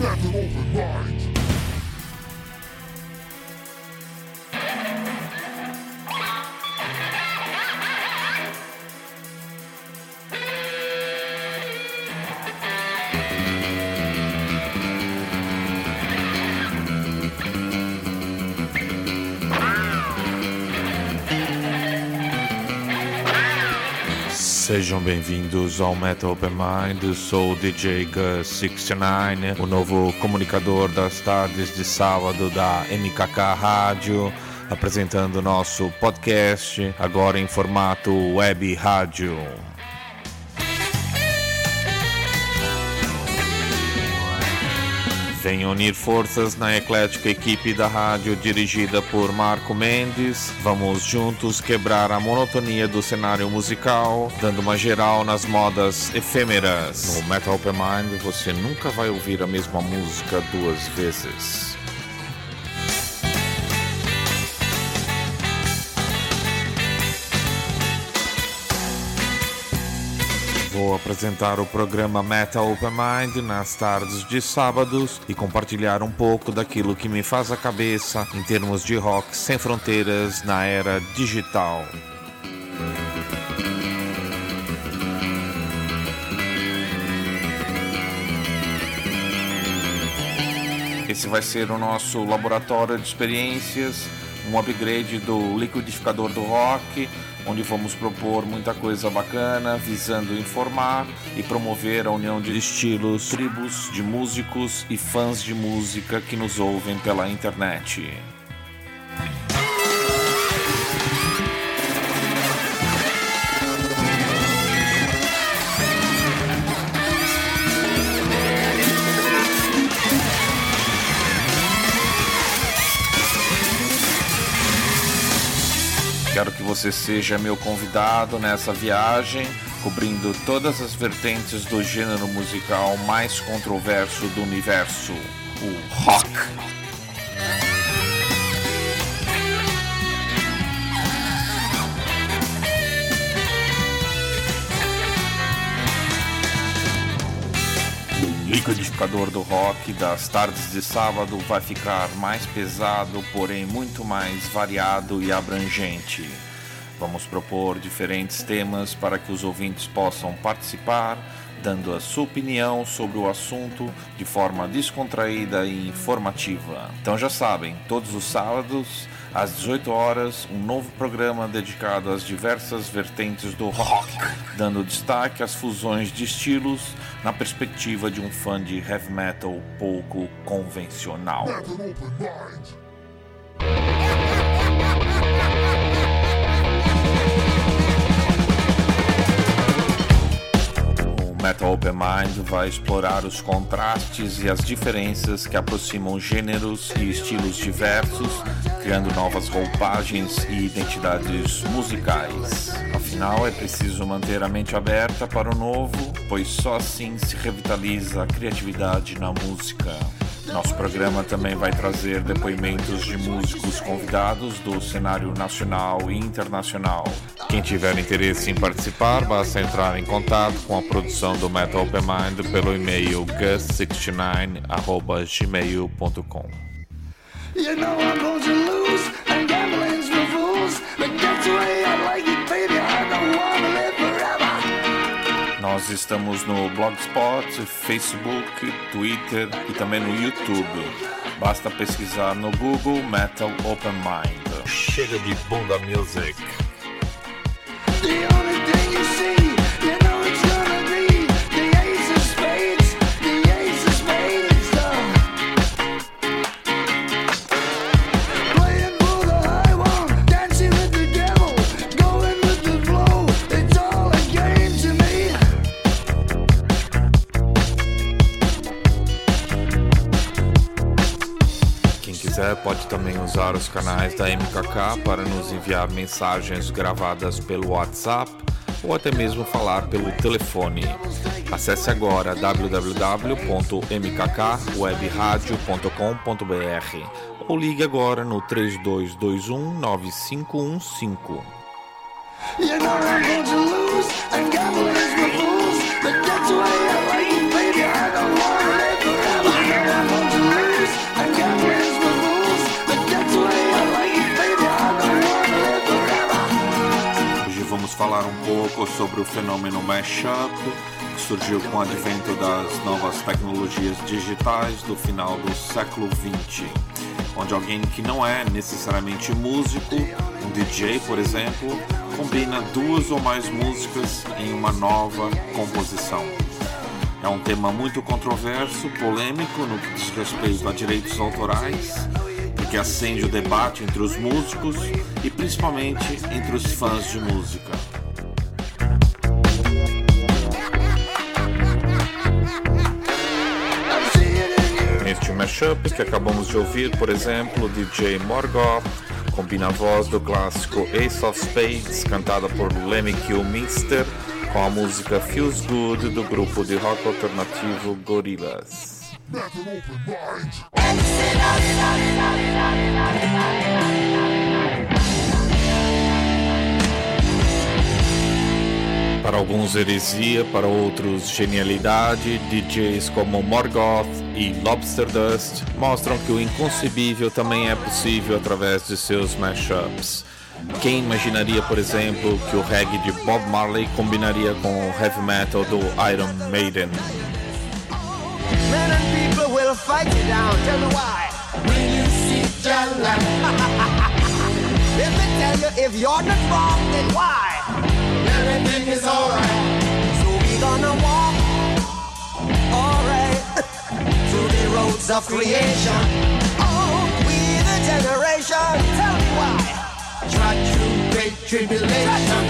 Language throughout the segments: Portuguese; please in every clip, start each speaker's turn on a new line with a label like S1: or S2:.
S1: That's an open mind.
S2: Sejam bem-vindos ao Metal Open Mind, sou o DJ Gus69, o novo comunicador das tardes de sábado da MKK Rádio, apresentando nosso podcast, agora em formato web rádio. Venha unir forças na eclética equipe da rádio dirigida por Marco Mendes. Vamos juntos quebrar a monotonia do cenário musical, dando uma geral nas modas efêmeras. No Metal Open Mind você nunca vai ouvir a mesma música duas vezes. Vou apresentar o programa Metal Open Mind nas tardes de sábados e compartilhar um pouco daquilo que me faz a cabeça em termos de rock sem fronteiras na era digital. Esse vai ser o nosso laboratório de experiências, um upgrade do liquidificador do rock, onde vamos propor muita coisa bacana, visando informar e promover a união de estilos, tribos de músicos e fãs de música que nos ouvem pela internet. Você seja meu convidado nessa viagem, cobrindo todas as vertentes do gênero musical mais controverso do universo, o rock. O liquidificador do rock das tardes de sábado vai ficar mais pesado, porém muito mais variado e abrangente. Vamos propor diferentes temas para que os ouvintes possam participar, dando a sua opinião sobre o assunto de forma descontraída e informativa. Então já sabem, todos os sábados, às 18 horas, um novo programa dedicado às diversas vertentes do rock, dando destaque às fusões de estilos na perspectiva de um fã de heavy metal pouco convencional. Metal Open Mind vai explorar os contrastes e as diferenças que aproximam gêneros e estilos diversos, criando novas roupagens e identidades musicais. Afinal, é preciso manter a mente aberta para o novo, pois só assim se revitaliza a criatividade na música. Nosso programa também vai trazer depoimentos de músicos convidados do cenário nacional e internacional. Quem tiver interesse em participar, basta entrar em contato com a produção do Metal Open Mind pelo e-mail gus69@gmail.com.
S3: You know
S2: Nós estamos no Blogspot, Facebook, Twitter e também no YouTube. Basta pesquisar no Google Metal Open Mind. Chega de bunda music. Pode também usar os canais da MKK para nos enviar mensagens gravadas pelo WhatsApp ou até mesmo falar pelo telefone. Acesse agora www.mkkwebradio.com.br ou ligue agora no 3221 9515.
S3: You know
S2: pouco sobre o fenômeno mashup, que surgiu com o advento das novas tecnologias digitais do final do século XX, onde alguém que não é necessariamente músico, um DJ, por exemplo, combina duas ou mais músicas em uma nova composição. É um tema muito controverso, polêmico no que diz respeito a direitos autorais, porque acende o debate entre os músicos e principalmente entre os fãs de música. Neste mashup que acabamos de ouvir, por exemplo, DJ Morgoth combina a voz do clássico Ace of Spades, cantada por Lemmy Kilmister, com a música Feels Good do grupo de rock alternativo Gorillaz. Para alguns heresia, para outros genialidade, DJs como Morgoth e Lobster Dust mostram que o inconcebível também é possível através de seus mashups. Quem imaginaria, por exemplo, que o reggae de Bob Marley combinaria com o heavy metal do Iron Maiden?
S3: Will fight you down. Tell me why. When you see Jala. if they tell you if you're not wrong, then why? Everything is alright. So we gonna walk, alright, through the roads of creation. Oh, we the generation. Tell me why. Try through great tribulation.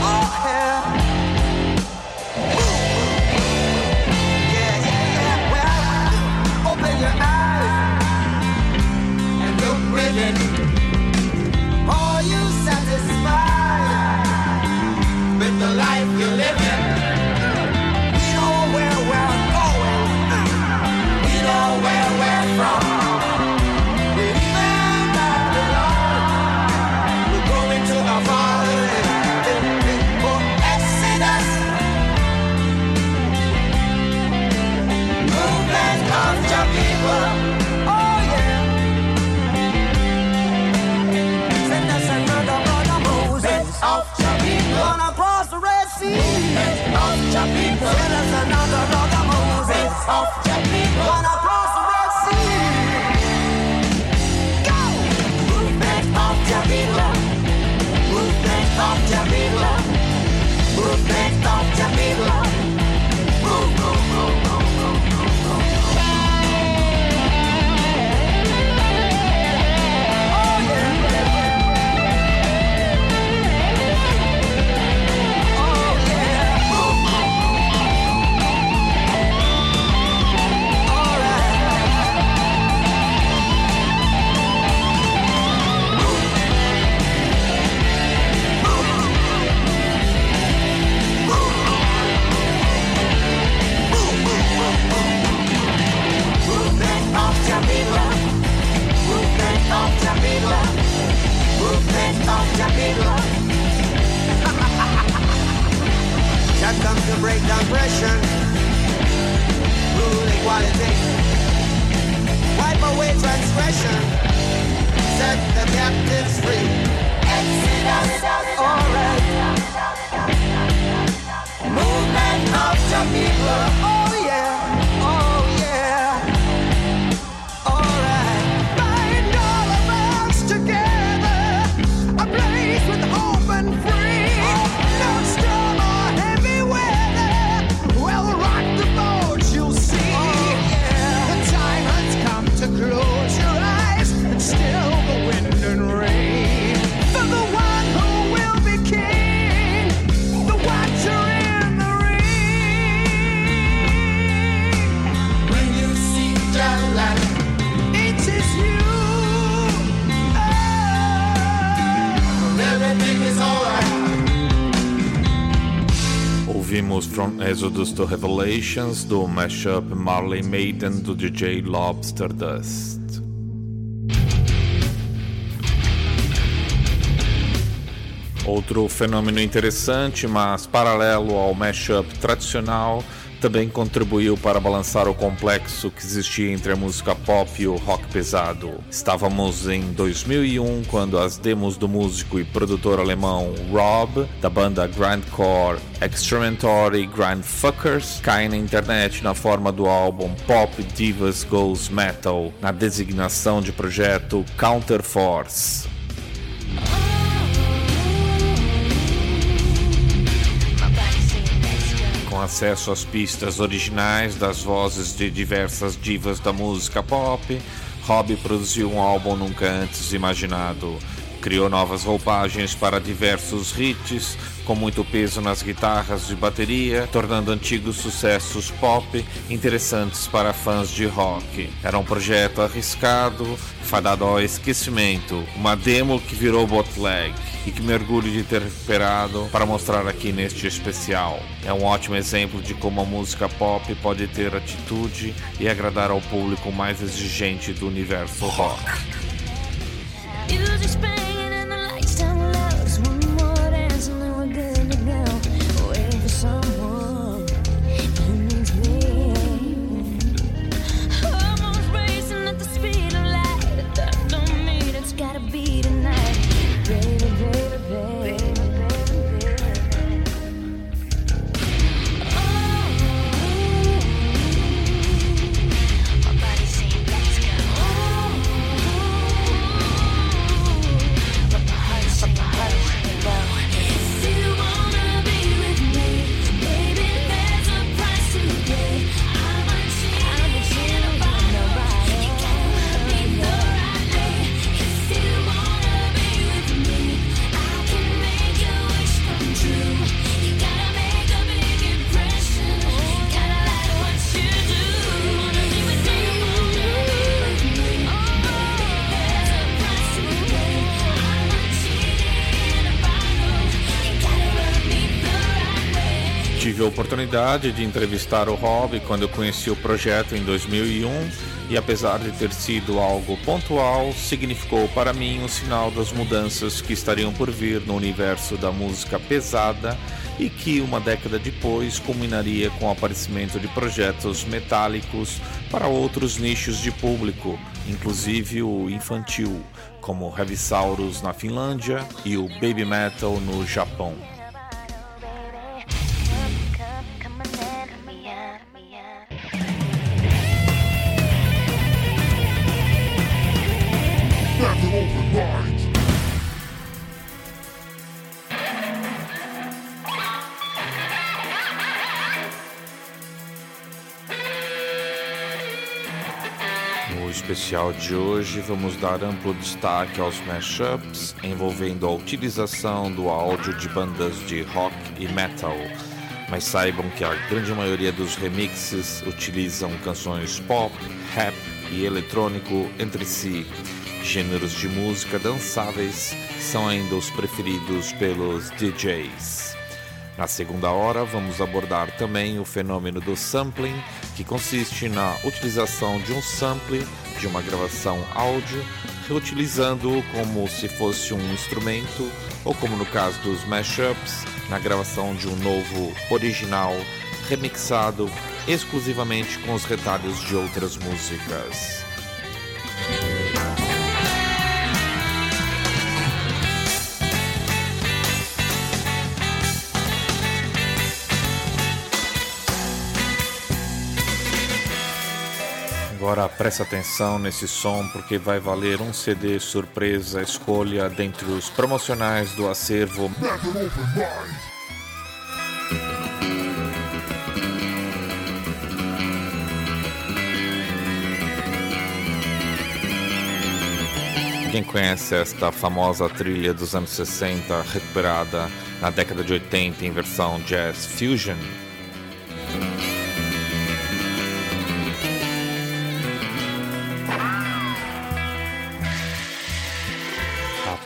S3: Movement of the Comes to break down pressure. Rule equality. Wipe away transgression. Set the captives free. Exodus. Movement of.
S2: From Exodus to Revelations, do mashup Marley Maiden do DJ Lobster Dust. Outro fenômeno interessante, mas paralelo ao mashup tradicional, também contribuiu para balançar o complexo que existia entre a música pop e o rock pesado. Estávamos em 2001 quando as demos do músico e produtor alemão Rob, da banda grindcore Extrementory Grindfuckers, caem na internet na forma do álbum Pop Divas Goes Metal, na designação de projeto Counterforce. Acesso às pistas originais das vozes de diversas divas da música pop, Rob produziu um álbum nunca antes imaginado. Criou novas roupagens para diversos hits, com muito peso nas guitarras e bateria, tornando antigos sucessos pop interessantes para fãs de rock. Era um projeto arriscado, fadado ao esquecimento, uma demo que virou bootleg e que me orgulho de ter recuperado para mostrar aqui neste especial. É um ótimo exemplo de como a música pop pode ter atitude e agradar ao público mais exigente do universo rock. Oportunidade de entrevistar o Rob quando eu conheci o projeto em 2001 e apesar de ter sido algo pontual, significou para mim um sinal das mudanças que estariam por vir no universo da música pesada e que uma década depois culminaria com o aparecimento de projetos metálicos para outros nichos de público, inclusive o infantil, como Heavy Saurus na Finlândia e o Baby Metal no Japão. Especial de hoje, vamos dar amplo destaque aos mashups envolvendo a utilização do áudio de bandas de rock e metal. Mas saibam que a grande maioria dos remixes utilizam canções pop, rap e eletrônico entre si. Gêneros de música dançáveis são ainda os preferidos pelos DJs. Na segunda hora, vamos abordar também o fenômeno do sampling, que consiste na utilização de um sample de uma gravação áudio, reutilizando-o como se fosse um instrumento, ou como no caso dos mashups, na gravação de um novo original remixado exclusivamente com os retalhos de outras músicas. Agora presta atenção nesse som porque vai valer um CD surpresa escolha dentre os promocionais do acervo. Quem conhece esta famosa trilha dos anos 60 recuperada na década de 80 em versão jazz fusion?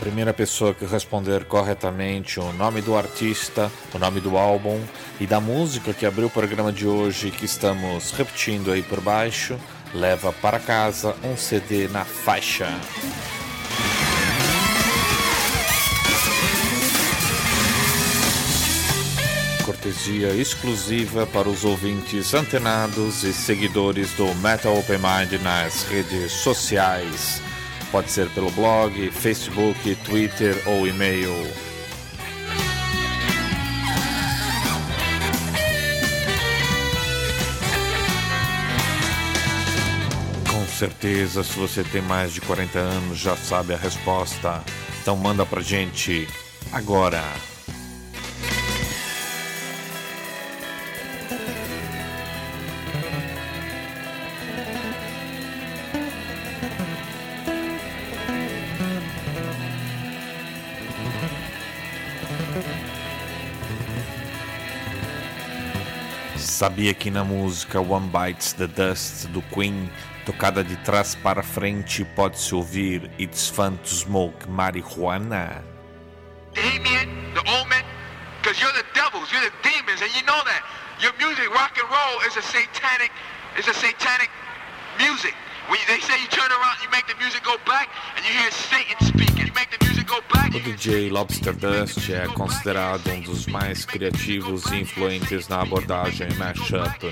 S2: Primeira pessoa que responder corretamente o nome do artista, o nome do álbum e da música que abriu o programa de hoje que estamos repetindo aí por baixo, leva para casa um CD na faixa. cortesia exclusiva para os ouvintes antenados e seguidores do Metal Open Mind nas redes sociais. Pode ser pelo blog, Facebook, Twitter ou e-mail. Com certeza, se você tem mais de 40 anos, já sabe a resposta. Então manda pra gente agora. Sabia que na música One Bites the Dust do Queen, tocada de trás para frente, pode-se ouvir It's Fun to Smoke Marijuana?
S4: Damien, the because you're the devils, you're the demons, and you know that. Your music, rock and roll, is a satanic, is a satanic music. When they say you turn around, you make the music go back, and you hear Satan speaking. You make the music go back.
S2: O DJ Lobster Dust é considerado um dos mais criativos e influentes na abordagem mashup.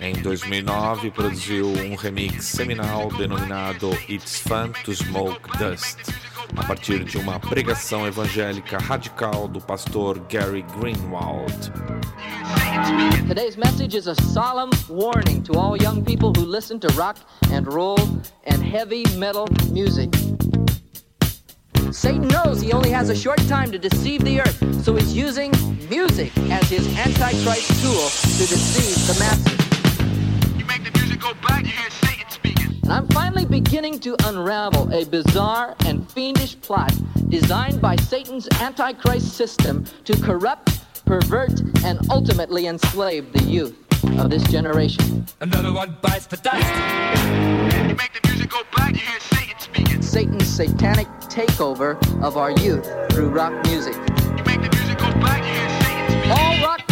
S2: Em 2009, produziu um remix seminal denominado It's Fun to Smoke Dust, a partir de uma pregação evangélica radical do pastor Gary Greenwald.
S5: Today's message is a solemn warning to all young people who listen to rock and roll and heavy metal music. Satan knows he only has a short time to deceive the earth, so he's using music as his antichrist tool to deceive the masses.
S4: You make the music go back, you hear Satan speaking.
S5: And I'm finally beginning to unravel a bizarre and fiendish plot designed by Satan's antichrist system to corrupt, pervert, and ultimately enslave the youth of this generation.
S6: Another one bites the dust.
S4: You make the music go back, you hear Satan speaking.
S5: Satan's satanic takeover of our youth through rock music.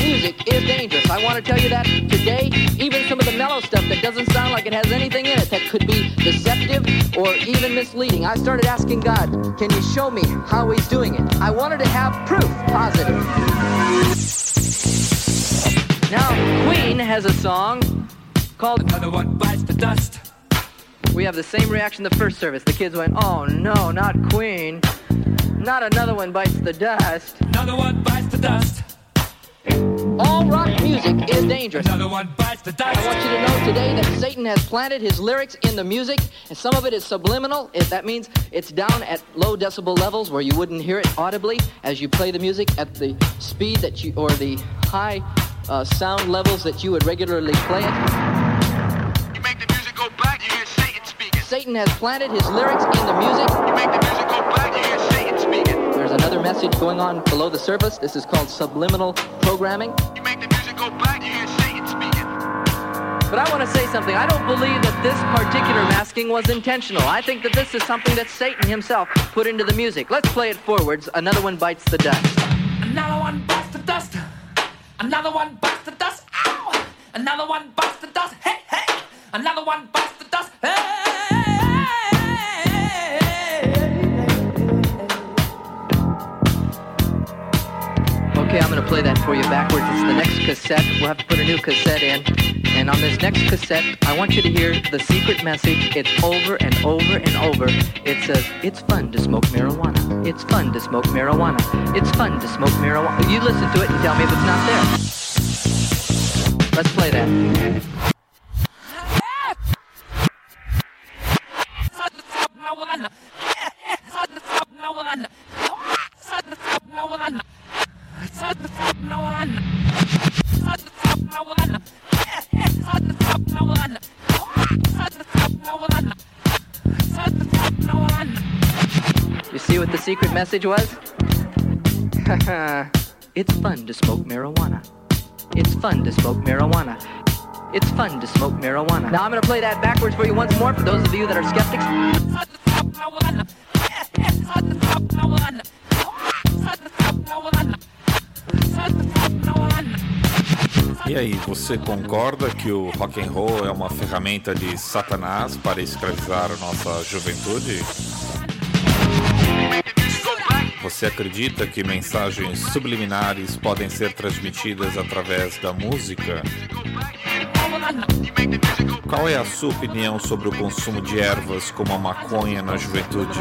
S4: Music
S5: is dangerous. I want to tell you that today. Even some of the mellow stuff that doesn't sound like it has anything in it that could be deceptive or even misleading. I started asking God, can you show me how he's doing it? I wanted to have proof, positive. Now, Queen has a song called
S6: Another one bites the dust.
S5: We have the same reaction the first service. The kids went, oh no, not Queen. Not another one bites the dust.
S6: Another one bites the dust.
S5: All rock music is dangerous.
S6: Another one bites the dust.
S5: I want you to know today that Satan has planted his lyrics in the music, and some of it is subliminal. If that means it's down at low decibel levels where you wouldn't hear it audibly as you play the music at the speed that you or the high uh, sound levels that you would regularly play it.
S4: You make the music go back, you hear Satan speaking.
S5: Satan has planted his lyrics in the music.
S4: You make the music go back, you hear Satan
S5: another message going on below the surface. This is called subliminal programming.
S4: You make the music go back, you hear Satan speaking.
S5: But I want to say something. I don't believe that this particular masking was intentional. I think that this is something that Satan himself put into the music. Let's play it forwards. Another one bites the dust.
S6: Another one bites the dust. Another one bites the dust. Ow! Another one bites the dust. Hey, hey! Another one bites the dust.
S5: Okay, I'm going to play that for you backwards. It's the next cassette. We'll have to put a new cassette in. And on this next cassette, I want you to hear the secret message. It's over and over and over. It says, It's fun to smoke marijuana. It's fun to smoke marijuana. It's fun to smoke marijuana. You listen to it and tell me if it's not there. Let's play that. You see what the secret message was? it's fun to smoke marijuana. It's fun to smoke marijuana. It's fun to smoke marijuana. Now I'm going to play that backwards for you once more for those of you that are skeptics.
S2: E aí, você concorda que o rock and roll é uma ferramenta de Satanás para escravizar a nossa juventude?
S7: Você acredita que mensagens subliminares podem ser transmitidas através da música? Qual é a sua opinião sobre o consumo de ervas como a maconha na juventude?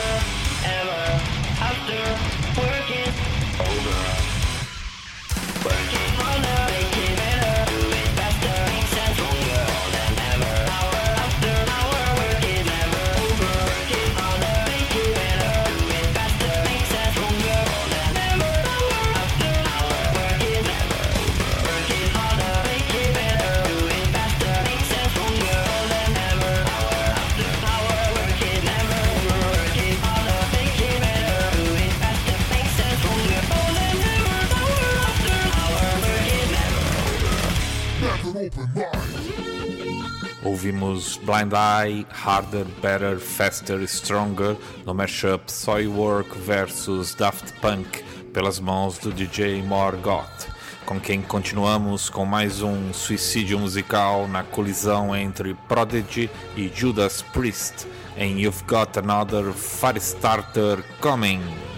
S7: ouvimos Blind Eye, Harder, Better, Faster, Stronger no mashup Soilwork versus Daft Punk pelas mãos do DJ Morgoth, com quem continuamos com mais um suicídio musical na colisão entre Prodigy e Judas Priest em You've Got Another Firestarter Coming.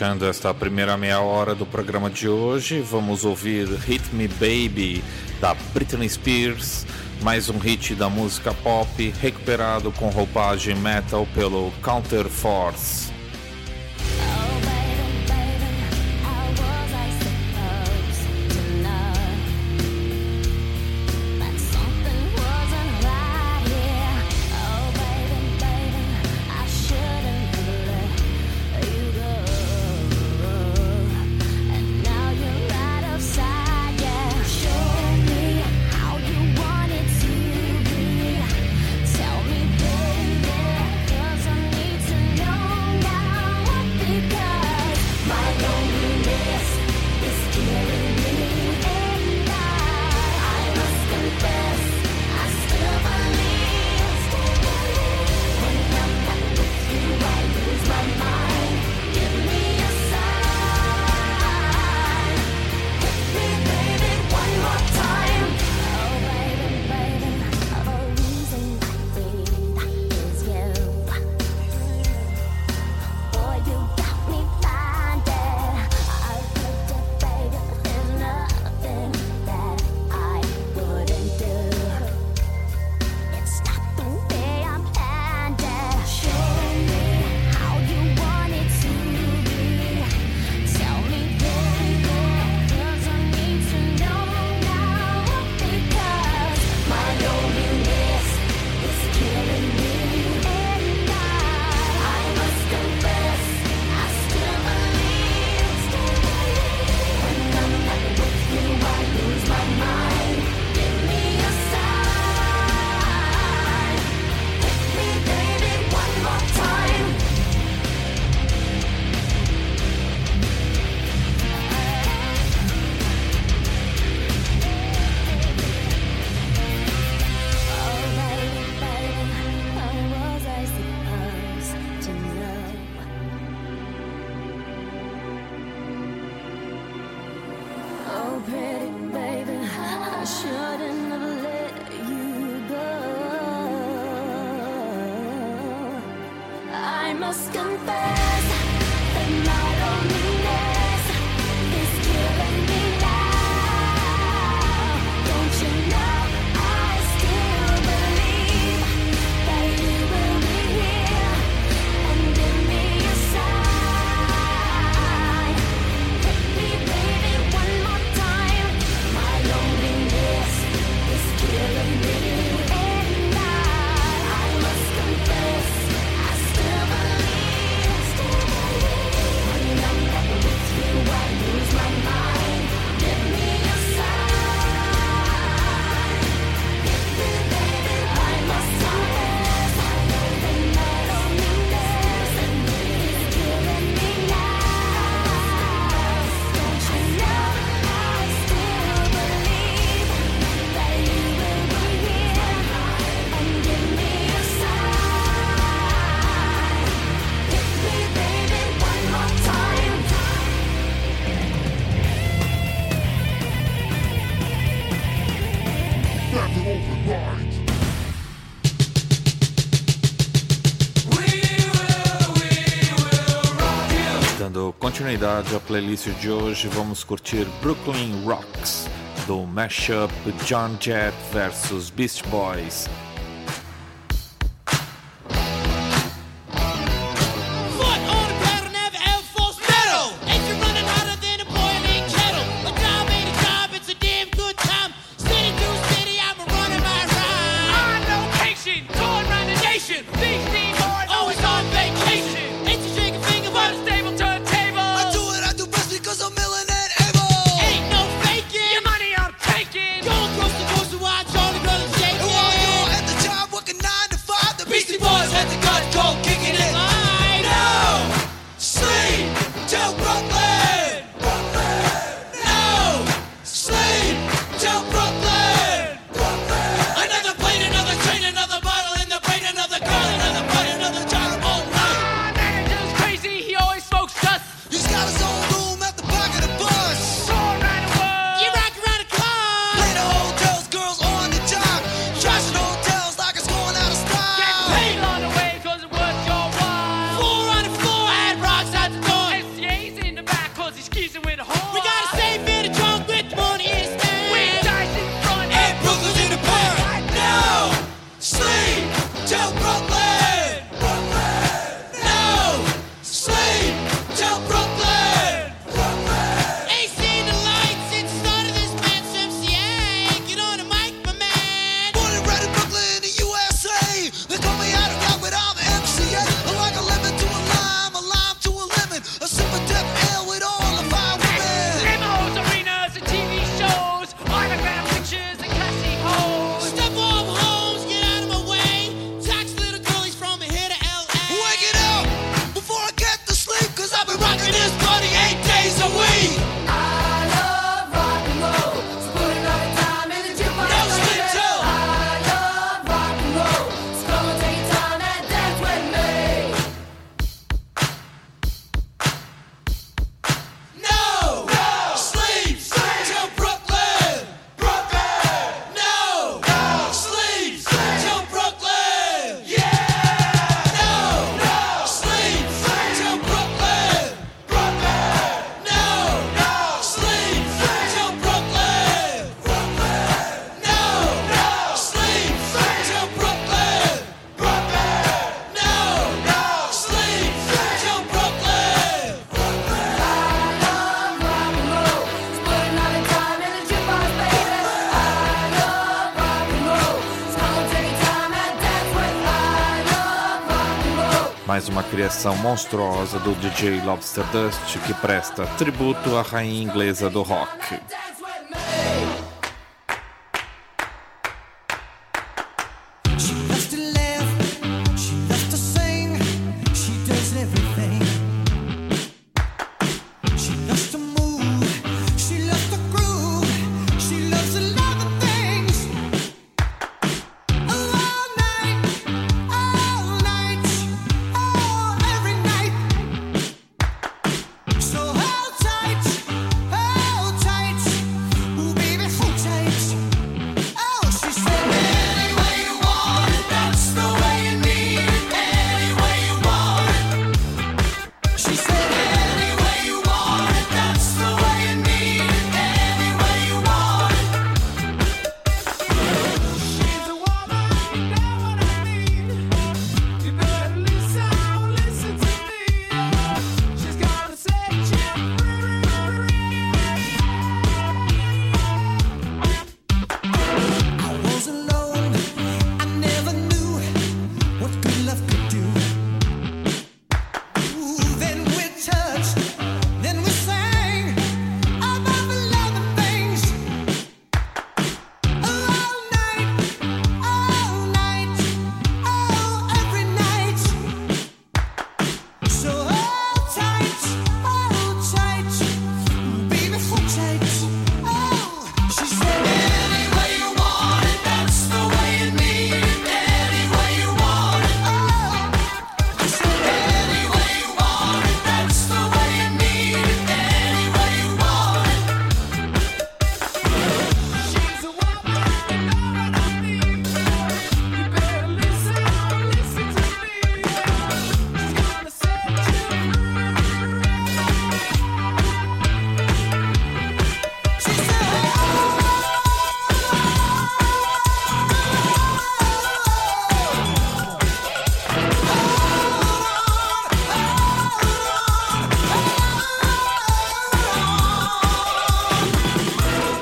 S8: fechando esta primeira meia hora do programa de hoje, vamos ouvir Hit Me Baby da Britney Spears, mais um hit da música pop recuperado com roupagem metal pelo Counter Force.
S9: come
S8: back continuidade à playlist de hoje, vamos curtir Brooklyn Rocks, do mashup John Jett vs Beast Boys.
S2: criação monstruosa do DJ Lobster Dust, que presta tributo à rainha inglesa do rock.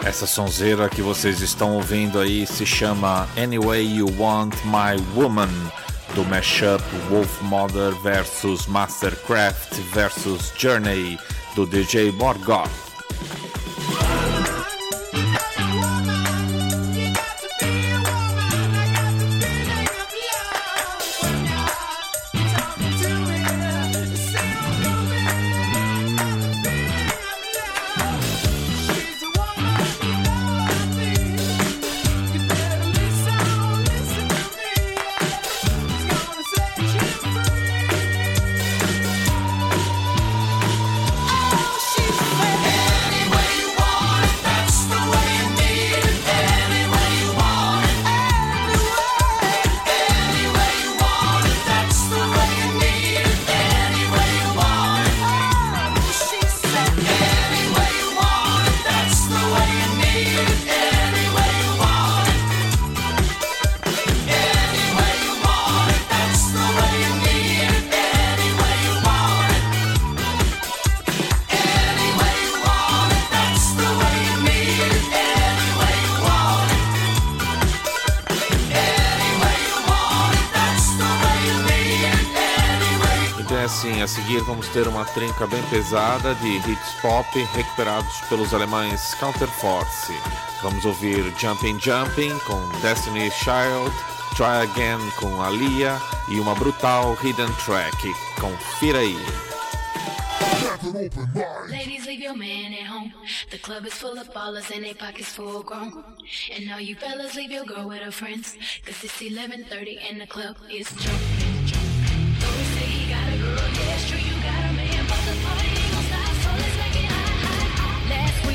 S2: Essa sonzeira que vocês estão ouvindo aí se chama Anyway You Want My Woman, do mashup Wolf Mother vs Mastercraft vs Journey, do DJ Morgoth. trinca bem pesada de hits pop recuperados pelos alemães Counterforce. Vamos ouvir Jumping Jumping com Destiny Child, Try Again com Alia e uma brutal hidden track. Confira aí.
S8: Ladies, leave your man at home. The club is full of ballers and their pockets full grown. And you fellas, leave your girl with her friends. Cause it's 11.30 and the club is jumping. Don't say he got a girl, yeah, street.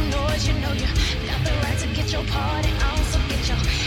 S8: some noise. You know you got the right to get your party on, so get your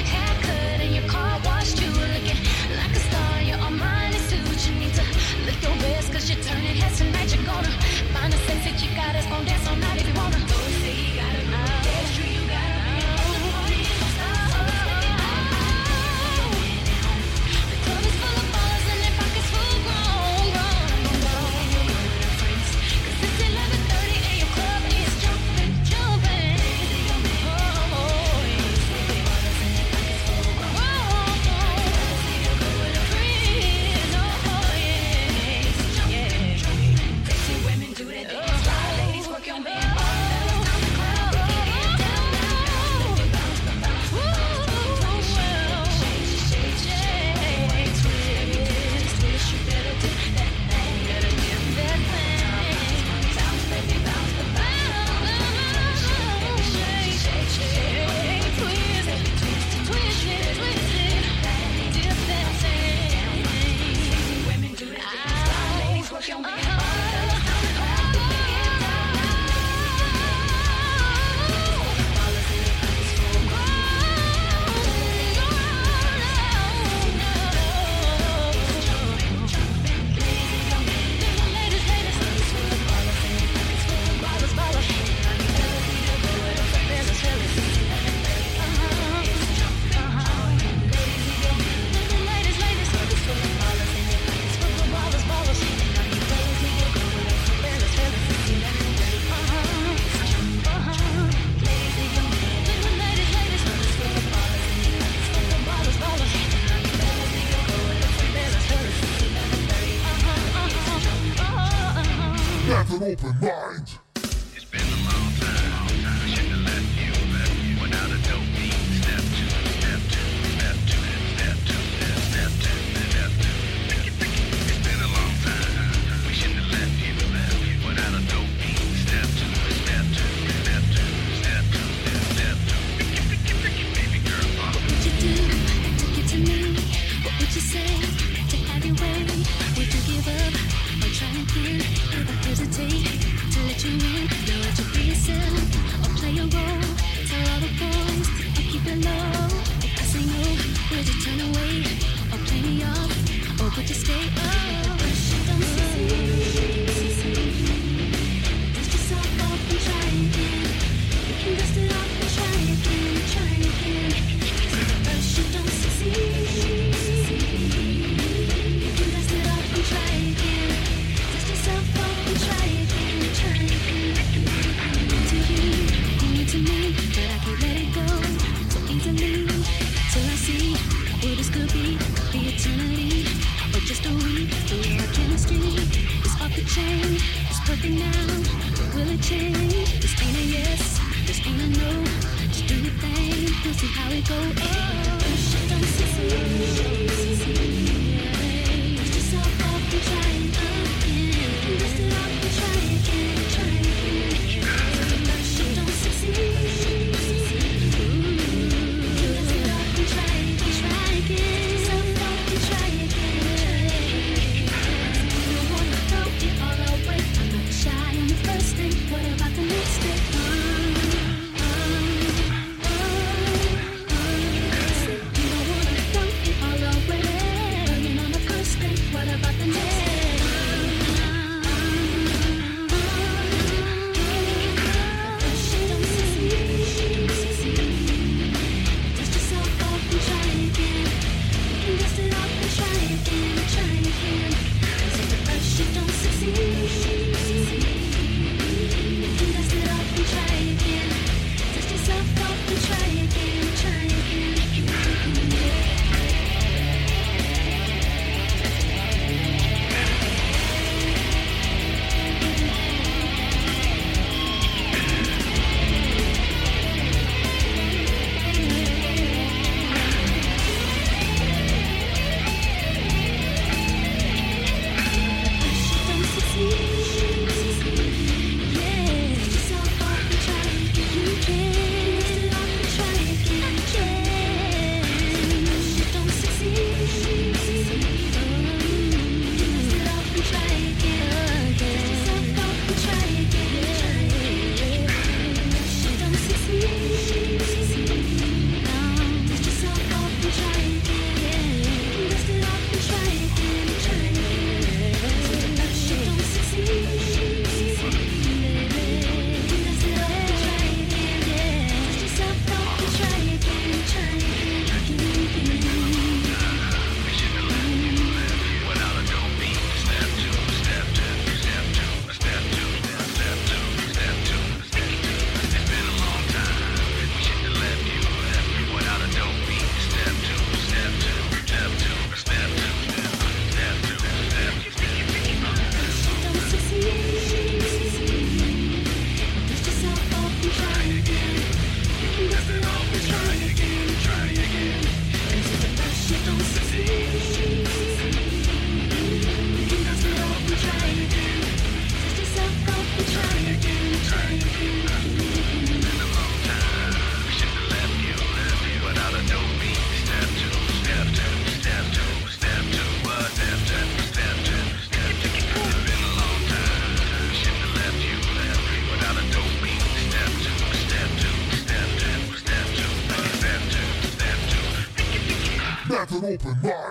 S1: open mind.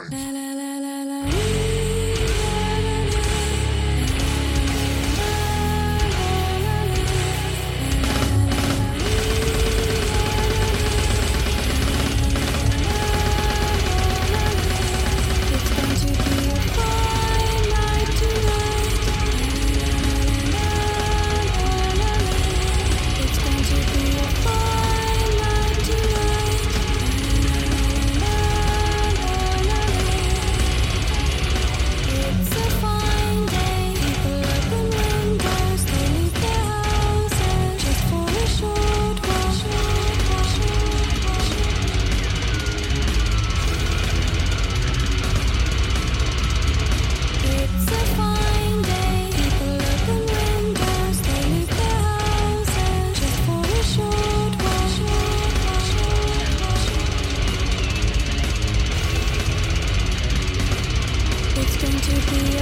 S8: be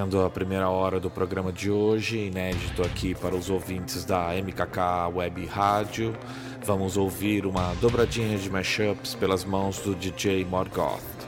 S10: encerrando a primeira hora do programa de hoje, inédito aqui para os ouvintes da MKK Web Rádio. Vamos ouvir uma dobradinha de mashups pelas mãos do DJ Morgoth.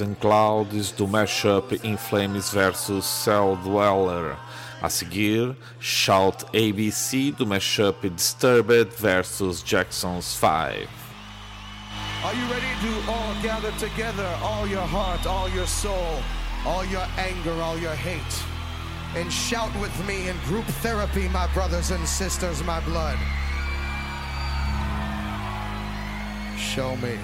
S2: And
S10: Clouds do mashup In Flames vs Cell Dweller. A seguir, Shout ABC do mashup Disturbed vs Jackson's 5.
S11: Are you ready to all gather together all your heart, all your soul, all your anger, all your hate? And shout with me in group therapy, my brothers and sisters, my blood. Show me.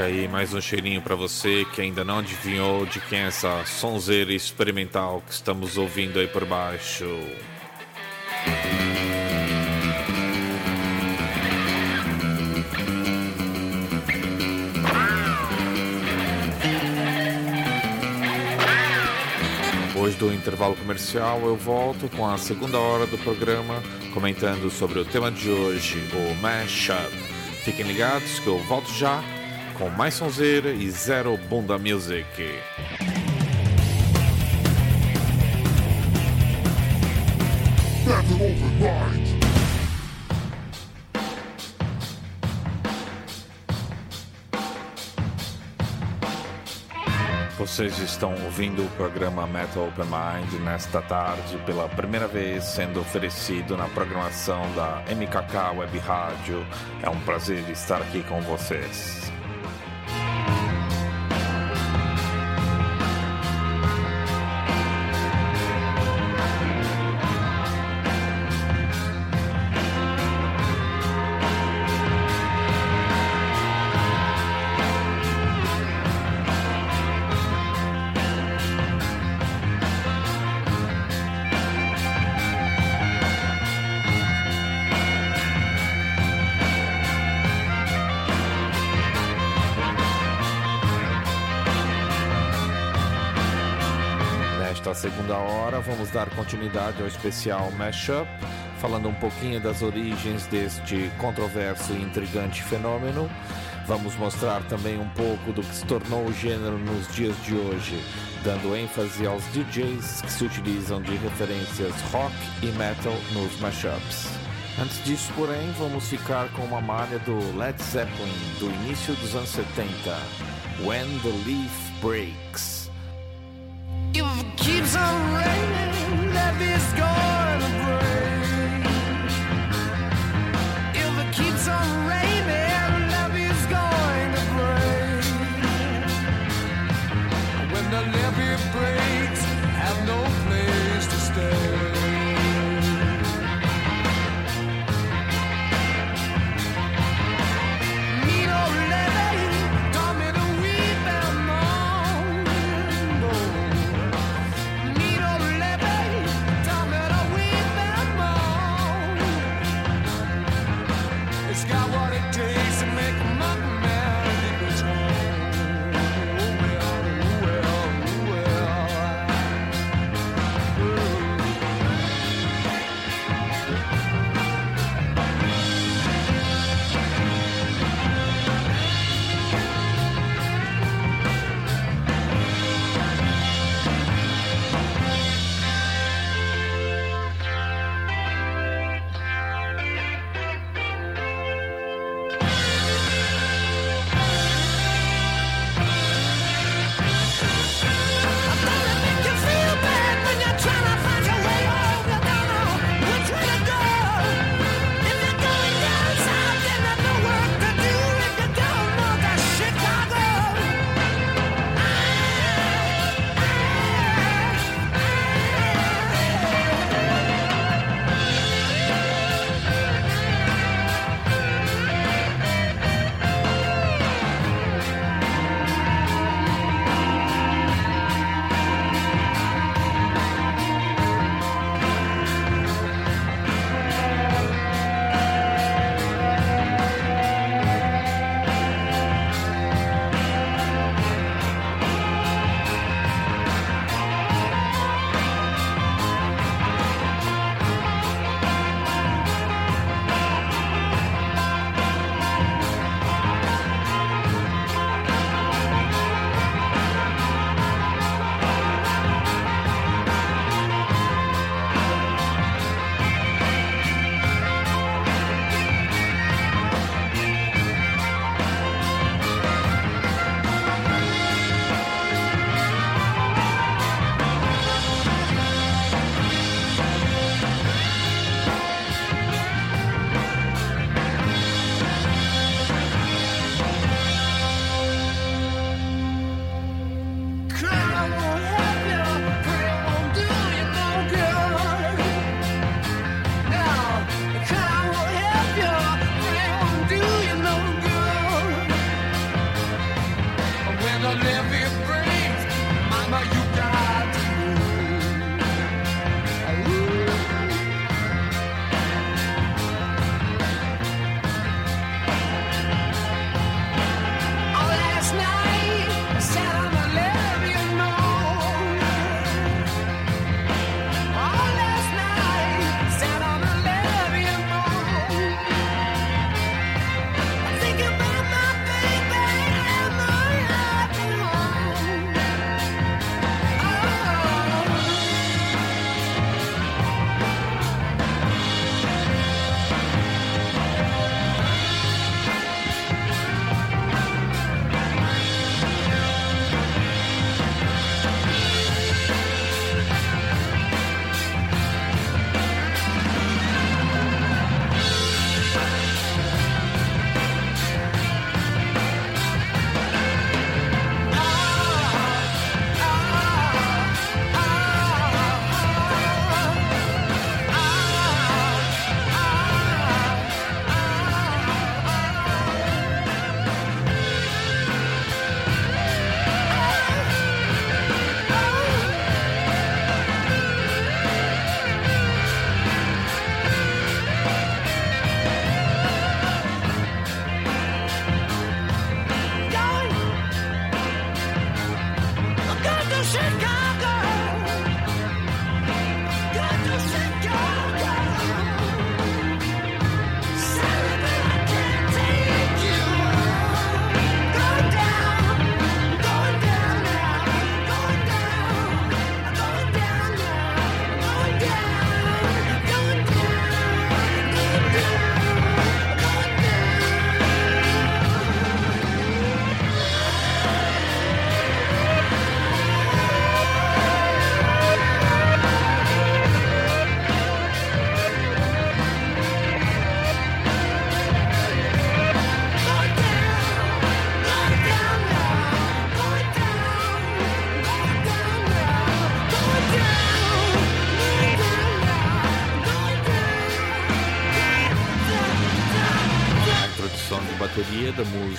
S2: Fica aí mais um cheirinho pra você que ainda não adivinhou de quem é essa sonzeira experimental que estamos ouvindo aí por baixo. Depois do intervalo comercial, eu volto com a segunda hora do programa, comentando sobre o tema de hoje, o Mashup. Fiquem ligados que eu volto já com mais sonzeira e zero bunda music. Vocês estão ouvindo o programa Metal Open Mind nesta tarde pela primeira vez sendo oferecido na programação da MKK Web Rádio. É um prazer estar aqui com vocês. Vamos dar continuidade ao especial Mashup, falando um pouquinho das origens deste controverso e intrigante fenômeno. Vamos mostrar também um pouco do que se tornou o gênero nos dias de hoje, dando ênfase aos DJs que se utilizam de referências rock e metal nos mashups. Antes disso, porém, vamos ficar com uma malha do Led Zeppelin do início dos anos 70, When the Leaf Breaks.
S10: It keeps on is gonna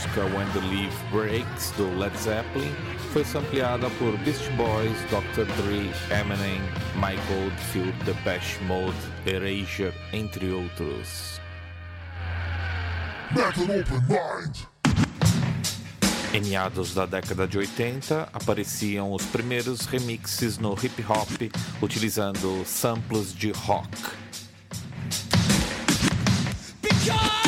S2: música When the Leaf Breaks do Led Zeppelin foi sampleada por Beast Boys, Dr. Dre, Eminem, Mike Oldfield, Depeche Mode, Erasure, entre outros.
S1: Metal Open Mind.
S2: Em meados da década de 80, apareciam os primeiros remixes no hip hop utilizando samples de rock.
S12: Because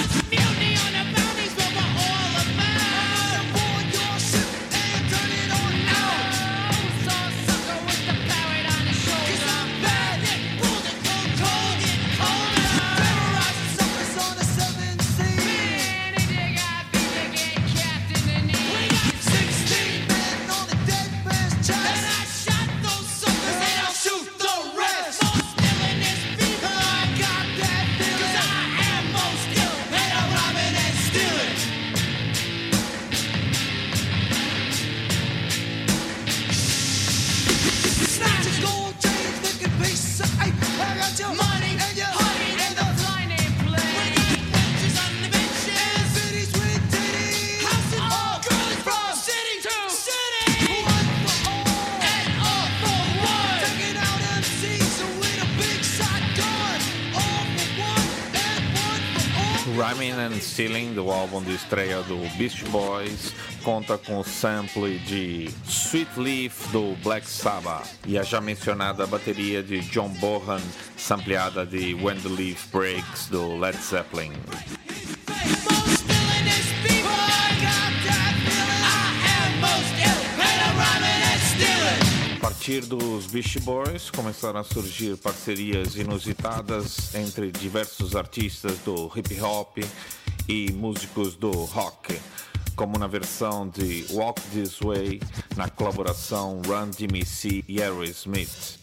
S2: álbum de estreia do Beast Boys, conta com o sample de Sweet Leaf do Black Sabbath e a já mencionada bateria de John Bohan, sampleada de When the Leaf Breaks do Led Zeppelin. A partir dos Beast Boys começaram a surgir parcerias inusitadas entre diversos artistas do hip hop e músicos do rock, como na versão de Walk This Way, na colaboração Run DMC e Aerosmith.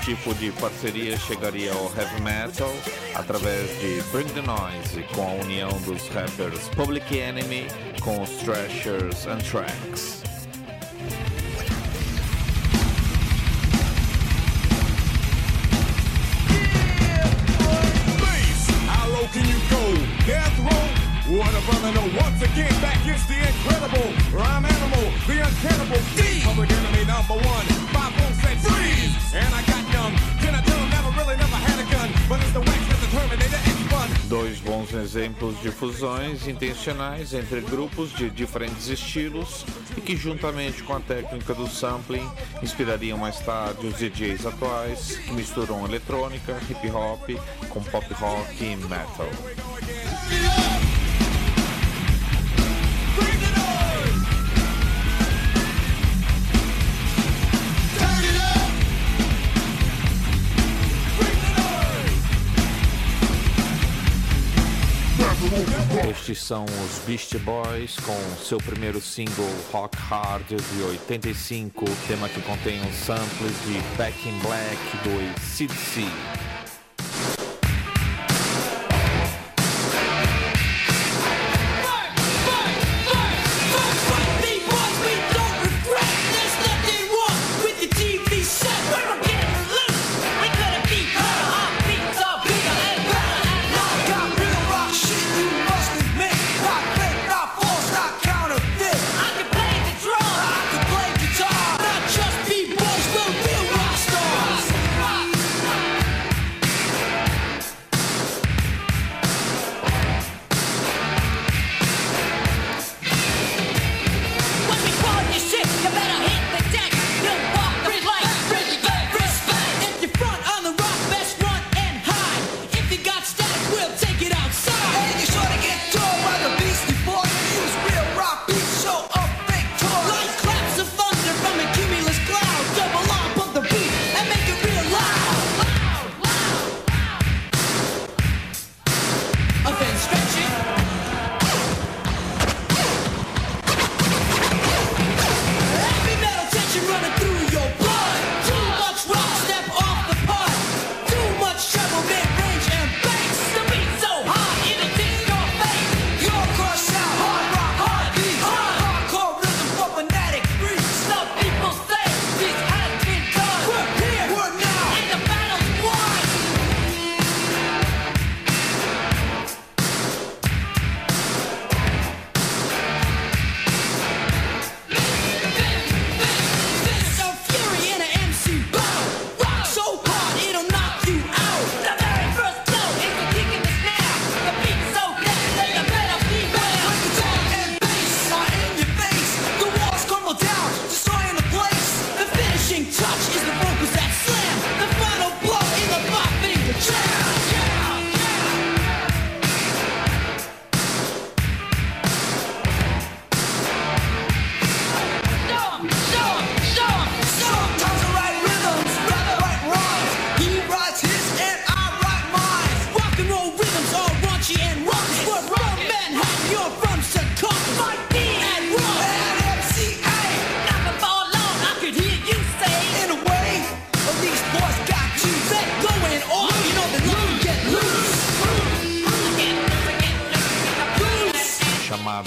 S2: Tipo de parceria chegaria ao heavy metal através de Bring the Noise, com a união dos rappers Public Enemy com os Thrashers Anthrax.
S13: How low can you go? Death row? What a brother know. Once again, back is the incredible rhyme animal, the uncannibal D. Public enemy number one. Five said freeze, and I got
S2: exemplos de fusões intencionais entre grupos de diferentes estilos e que, juntamente com a técnica do sampling, inspirariam mais tarde os DJs atuais que misturam eletrônica, hip hop com pop rock e metal. Estes são os Beast Boys com seu primeiro single Rock Hard de 85, tema que contém um sample de Back in Black do CDC.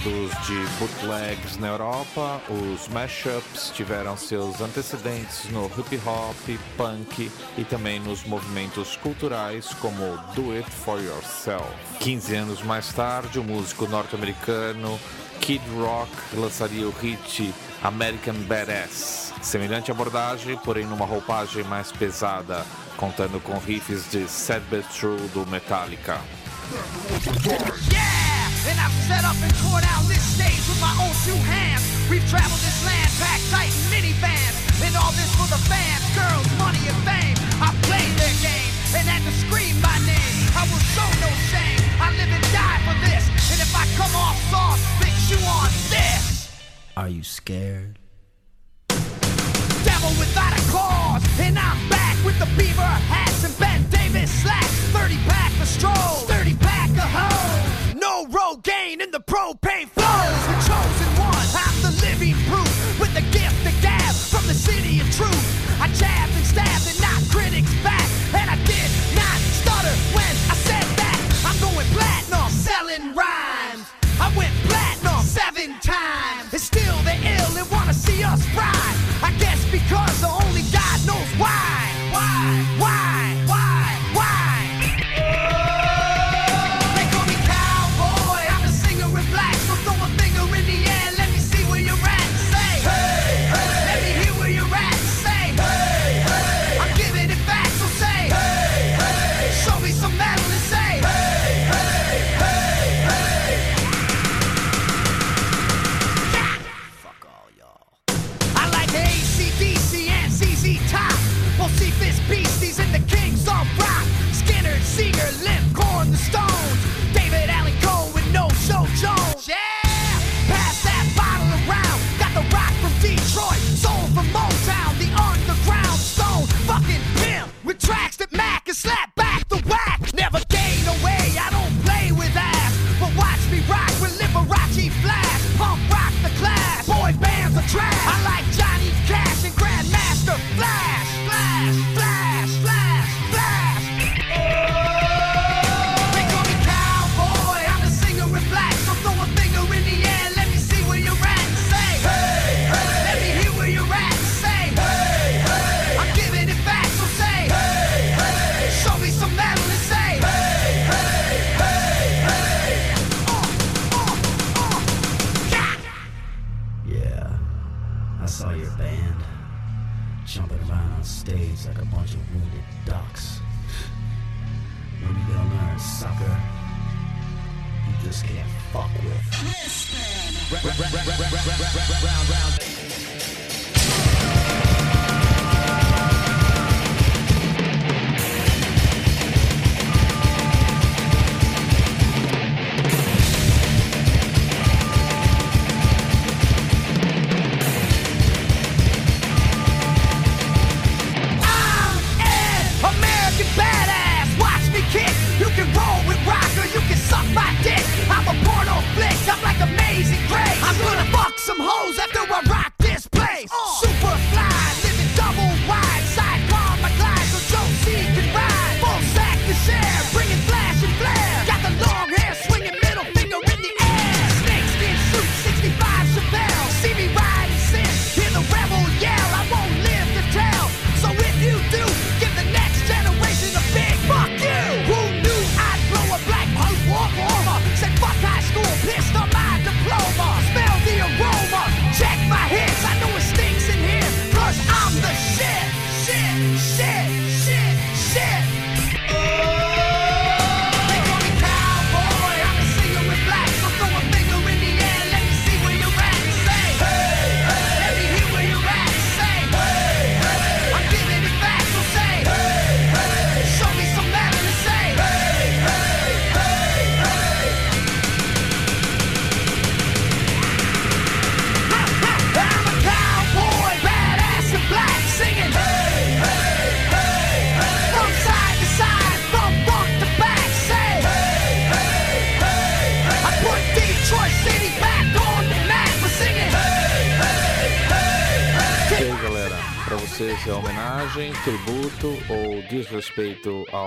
S11: bandos de bootlegs na Europa, os mashups tiveram seus antecedentes no hip hop, punk e também nos movimentos culturais como Do It For Yourself. 15 anos mais tarde, o músico norte-americano Kid Rock lançaria o hit American Badass. Semelhante abordagem, porém numa roupagem mais pesada, contando com riffs de Sad But True do Metallica.
S14: Yeah! And I've set up and out this stage with my own two hands. We've traveled this land, packed tight in minivans. And all this for the fans, girls, money, and fame. I played their game and had to scream my name. I will show no shame. I live and die for this. And if I come off soft, you on this.
S15: Are you scared?
S14: travel without a cause. And I'm back with the beaver hats and Ben Davis slacks. 30 pack of strolls, 30 pack of hoes. No road gain in the propane flows. The chosen one, I'm the living proof. With the gift, the gab from the city of truth. I jabbed and stabbed and knocked critics back. And I did not stutter when I said that. I'm going platinum, selling rhymes. I went platinum seven times. And still they're ill and wanna see us
S11: rise.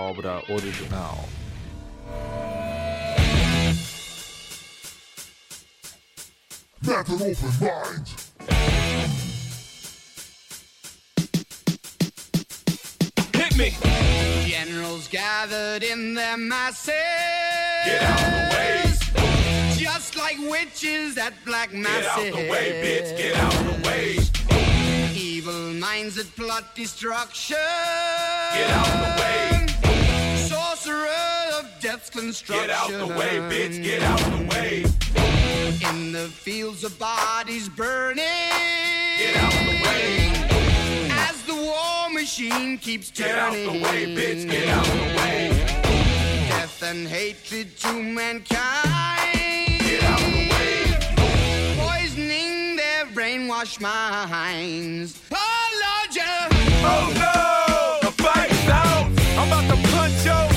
S11: obra original.
S1: That's an open mind.
S13: Hit me.
S3: Generals gathered in their masses.
S13: Get out of the way.
S3: Just like witches at black masses.
S13: Get out the way, bitch. Get out of the way.
S3: Evil minds that plot destruction.
S13: Get out of the way.
S3: Construction.
S13: Get out the way, bitch. Get out the way.
S3: In the fields of bodies burning.
S13: Get out the way.
S3: As the war machine keeps turning.
S13: Get out the way, bitch. Get out the way.
S3: Death and hatred to mankind.
S13: Get out the way.
S3: Poisoning their brainwashed minds. Oh, Lord, yeah.
S13: Oh no! The fight's out! I'm about to punch your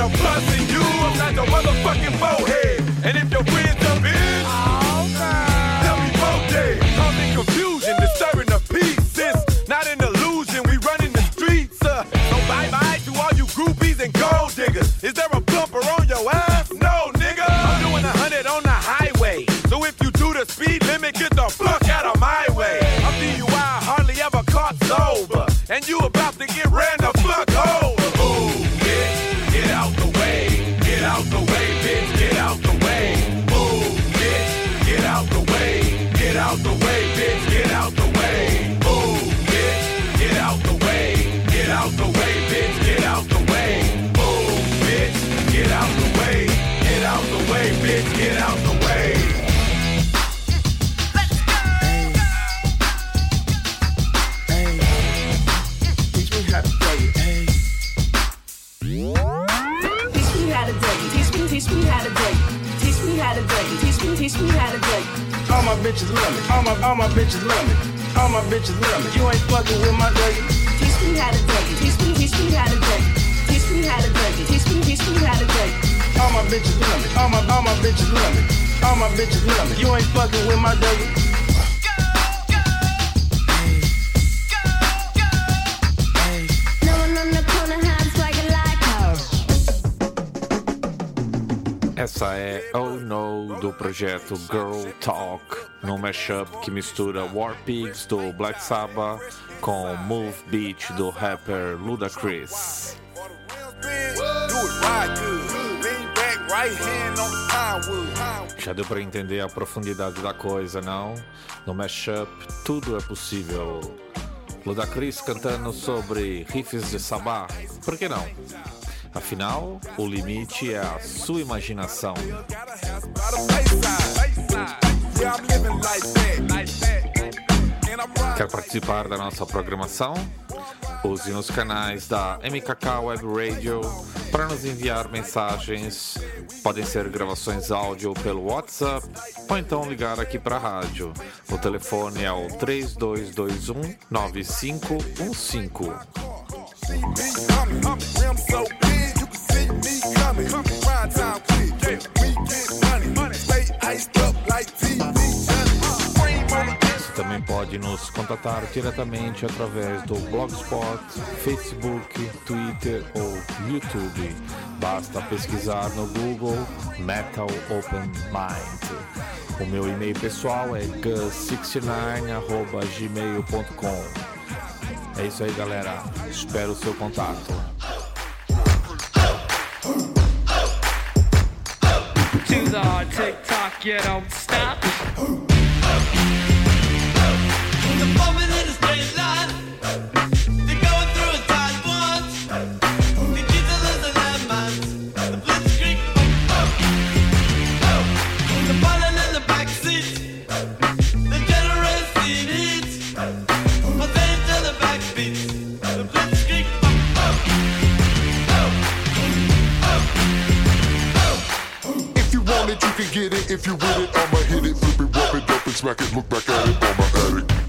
S13: of busting you. I'm not your motherfucking bowhead! And if your friends a bitch, tell me both days. Causing confusion, disturbing the peace. It's not an illusion, we running the streets. Uh, so bye bye to all you groupies and gold diggers. Is there a bumper on your ass? No, nigga. I'm doing a hundred on the highway. So if you do the speed limit, get the fuck out of my way. I'm DUI, hardly ever caught sober. And you about to
S16: bitches love me. All my all my bitches love me. All my bitches love me. You ain't fucking with my lady.
S17: Teach me how to dig it. Teach me, teach me how to dig it. Teach me how to dig. Teach me, teach me how to dig.
S16: All my bitches love me. All my all my bitches love me. All my bitches love me. You ain't fucking with my lady.
S8: No one on the corner has swagger like her.
S2: Essa é Oh No do projeto Girl Talk, num mashup que mistura War Pigs do Black Sabbath com Move Beat do rapper Ludacris. Já deu pra entender a profundidade da coisa, não? No mashup, tudo é possível. Ludacris cantando sobre riffs de Sabá, por que não? Afinal, o limite é a sua imaginação. Quer participar da nossa programação? Use nos canais da MKK Web Radio para nos enviar mensagens. Podem ser gravações áudio pelo WhatsApp ou então ligar aqui para a rádio. O telefone é o 3221 9515.
S13: See me coming. Rim so big, you can see me coming. Ride time quick. Yeah, we get
S2: Você também pode nos contatar diretamente através do Blogspot, Facebook, Twitter ou YouTube. Basta pesquisar no Google Metal Open Mind. O meu e-mail pessoal é gus69@gmail.com. É isso aí, galera. Espero o seu contato.
S18: The tick tock, you don't stop.
S1: Can get it. If you with it, I'ma hit it, flip it, rub it up and smack it. Look back at it on my attic.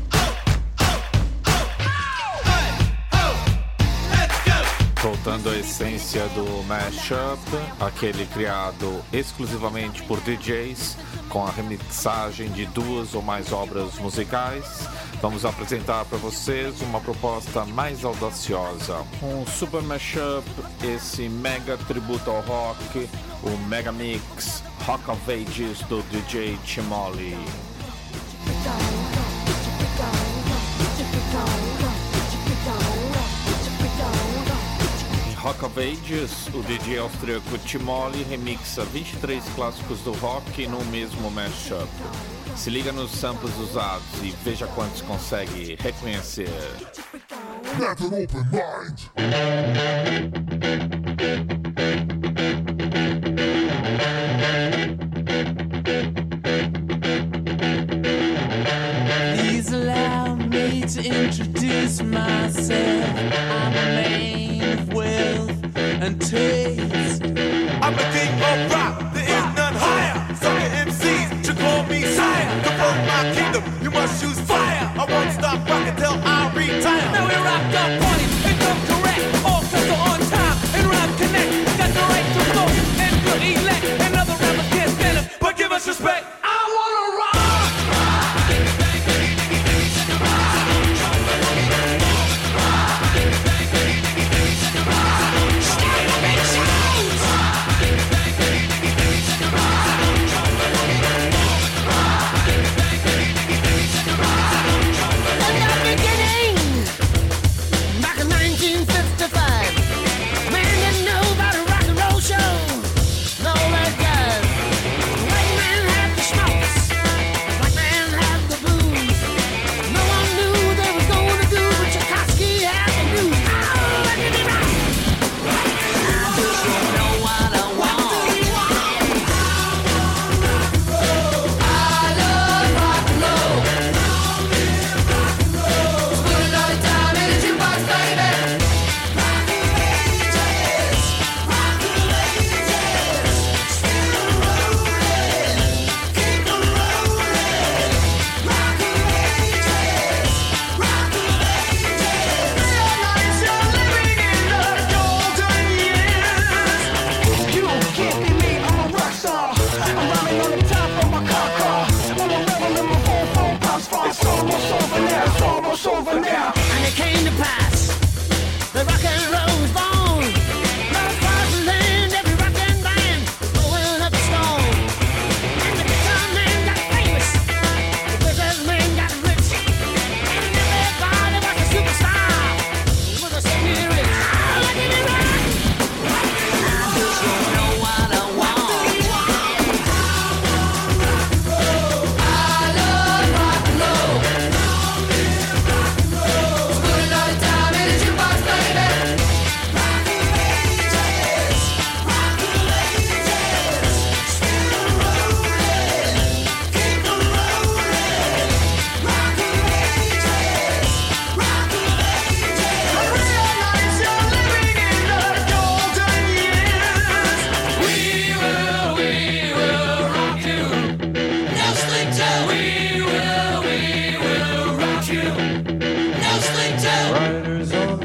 S2: Voltando à essência do mashup, aquele criado exclusivamente por DJs, com a remixagem de duas ou mais obras musicais. Vamos apresentar para vocês uma proposta mais audaciosa, um super mashup, esse mega tributo ao rock, o mega mix Rock of Ages do DJ Timoli. Rock of Ages, o DJ austríaco Timoli remixa 23 clássicos do rock no mesmo mashup. Se liga nos samples usados e veja quantos consegue reconhecer.
S1: Open mind!
S19: to introduce myself. I'm and
S10: take.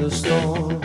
S10: the
S20: storm.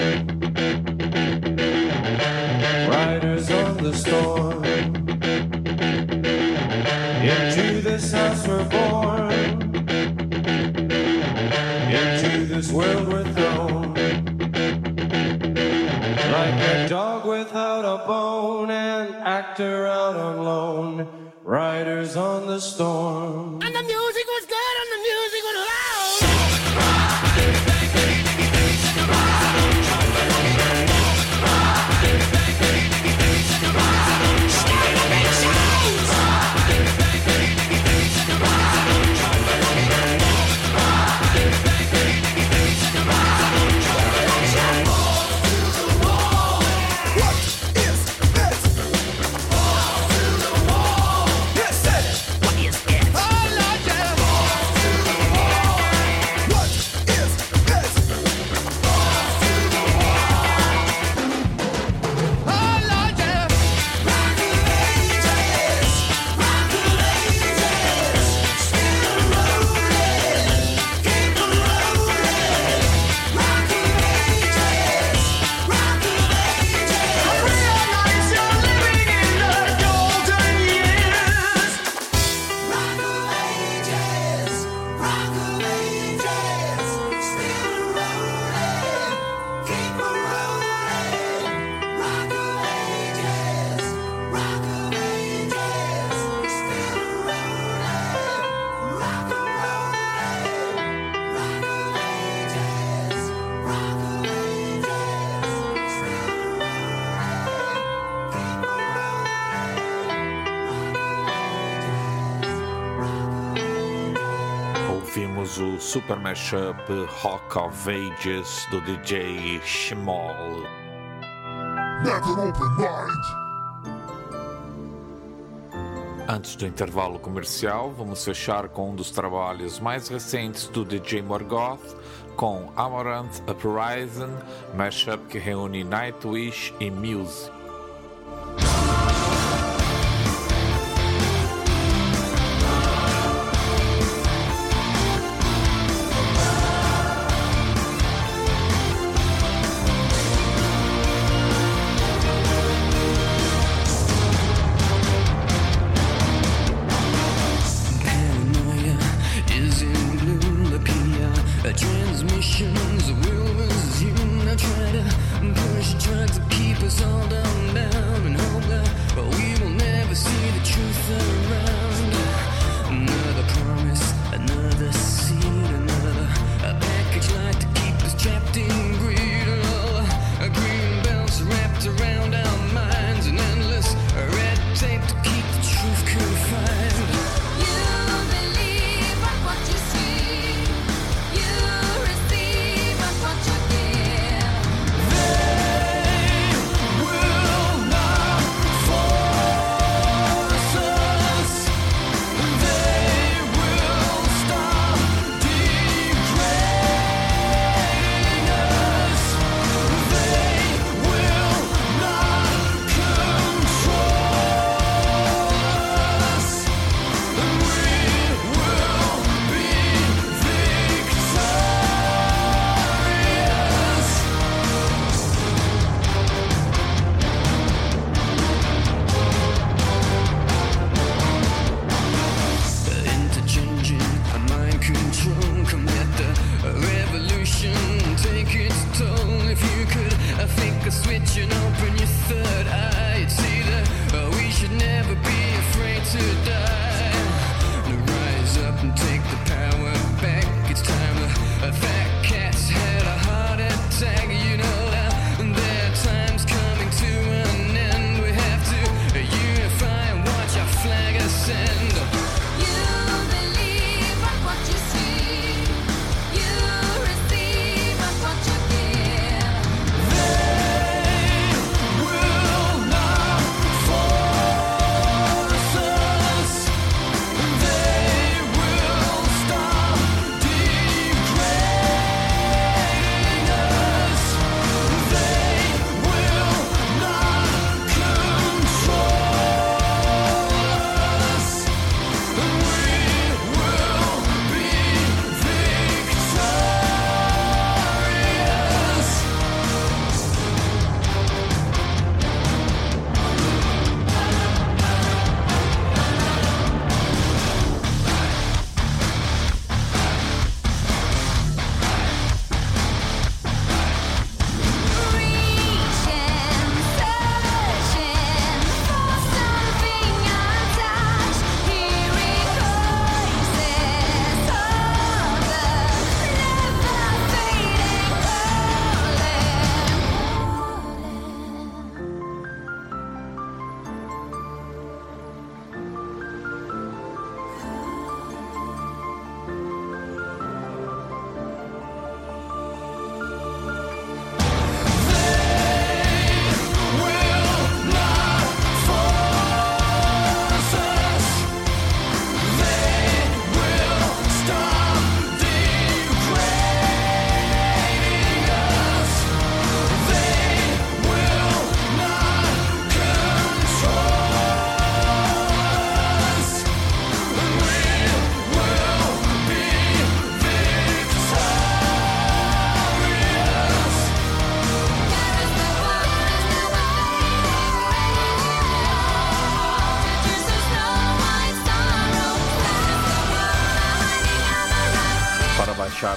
S10: mashup Rock of Ages do DJ
S2: Schmoll.
S10: Antes do intervalo comercial, vamos fechar com um dos trabalhos mais recentes do DJ Morgoth, com Amaranth Uprising, mashup que reúne Nightwish e Muse.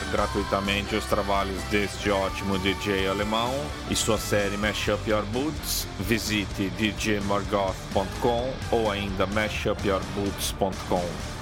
S10: gratuitamente os trabalhos deste ótimo DJ alemão e sua série Mash Up Your Boots, visite djmargoth.com ou ainda mashupyourboots.com.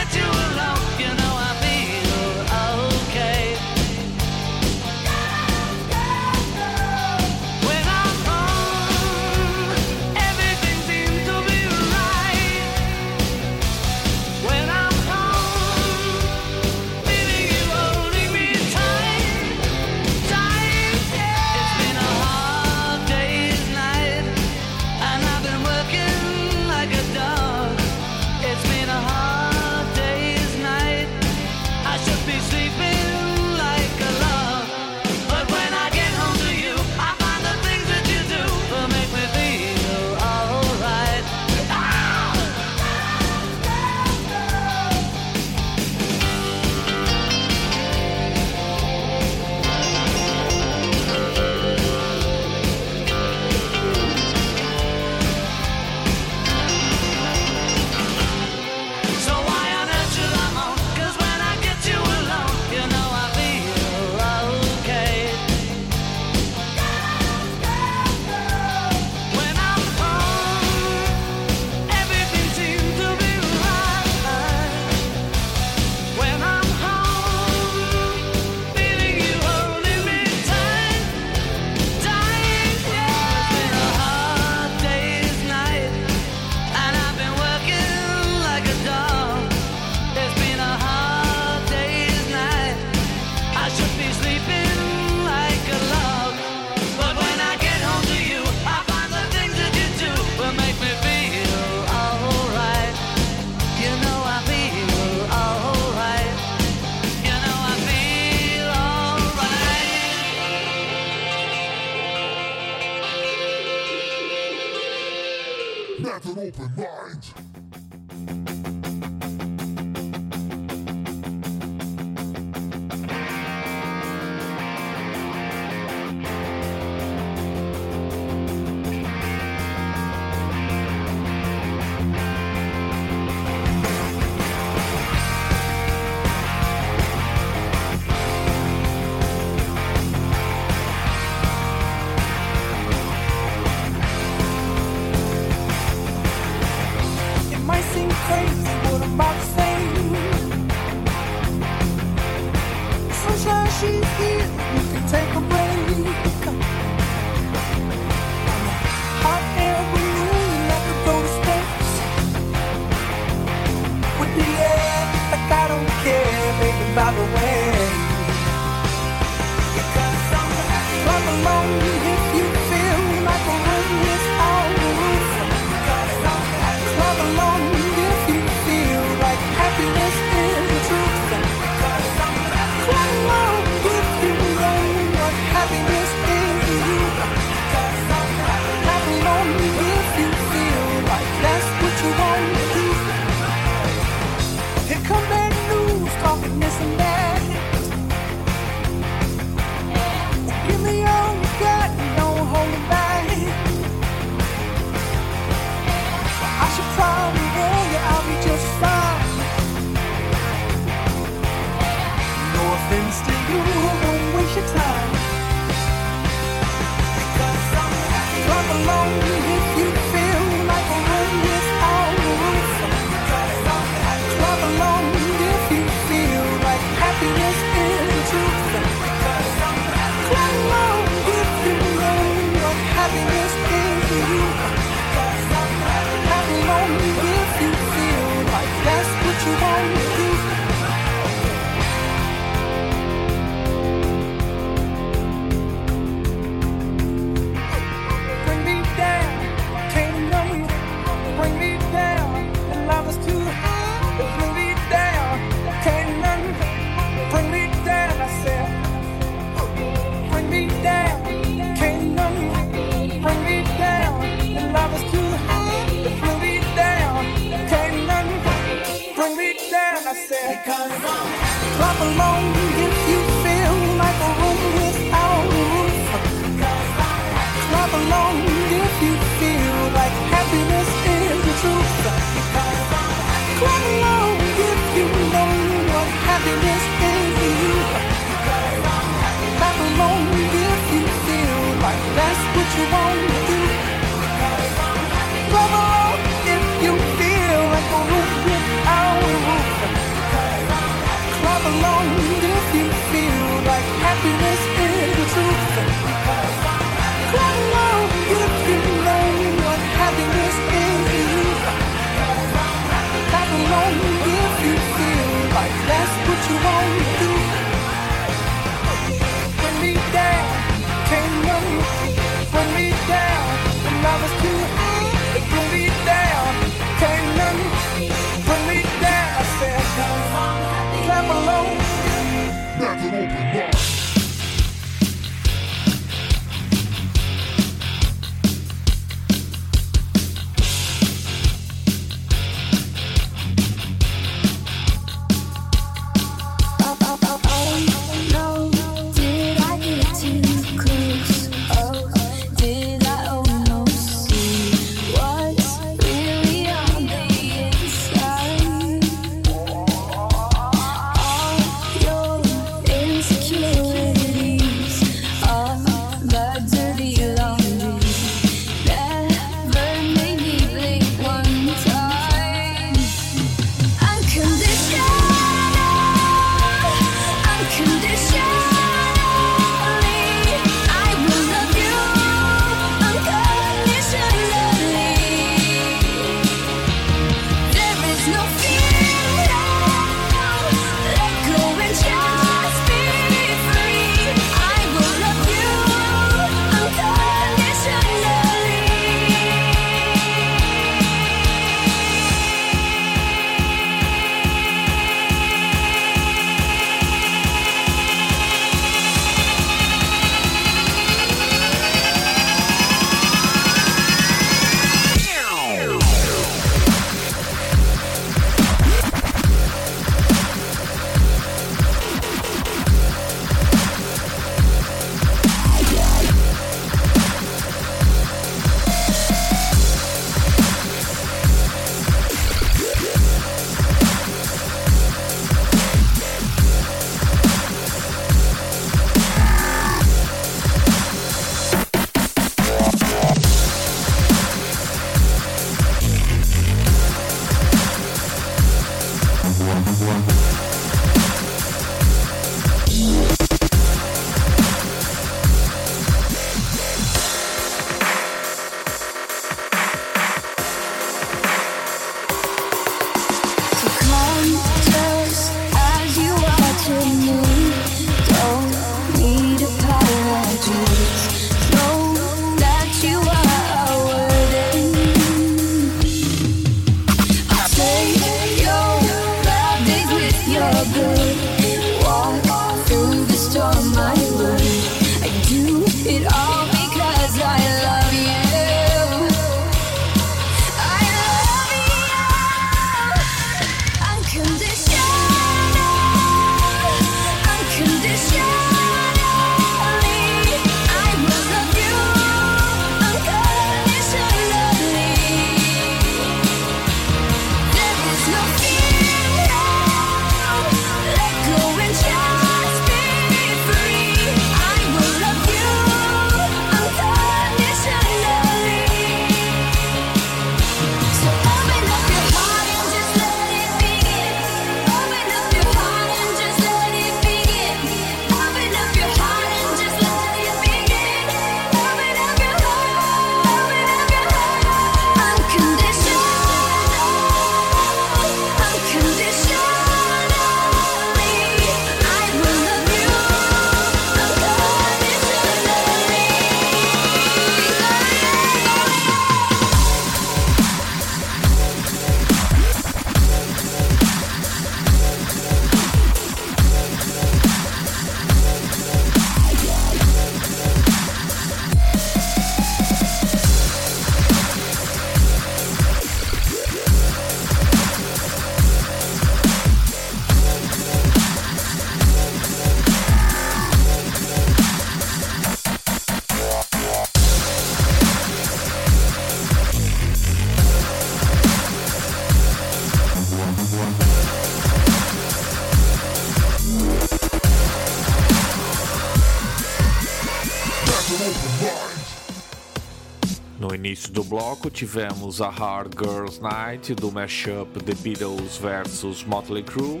S19: antes do
S2: bloco tivemos a Hard Girls Night do mashup The Beatles vs Motley Crue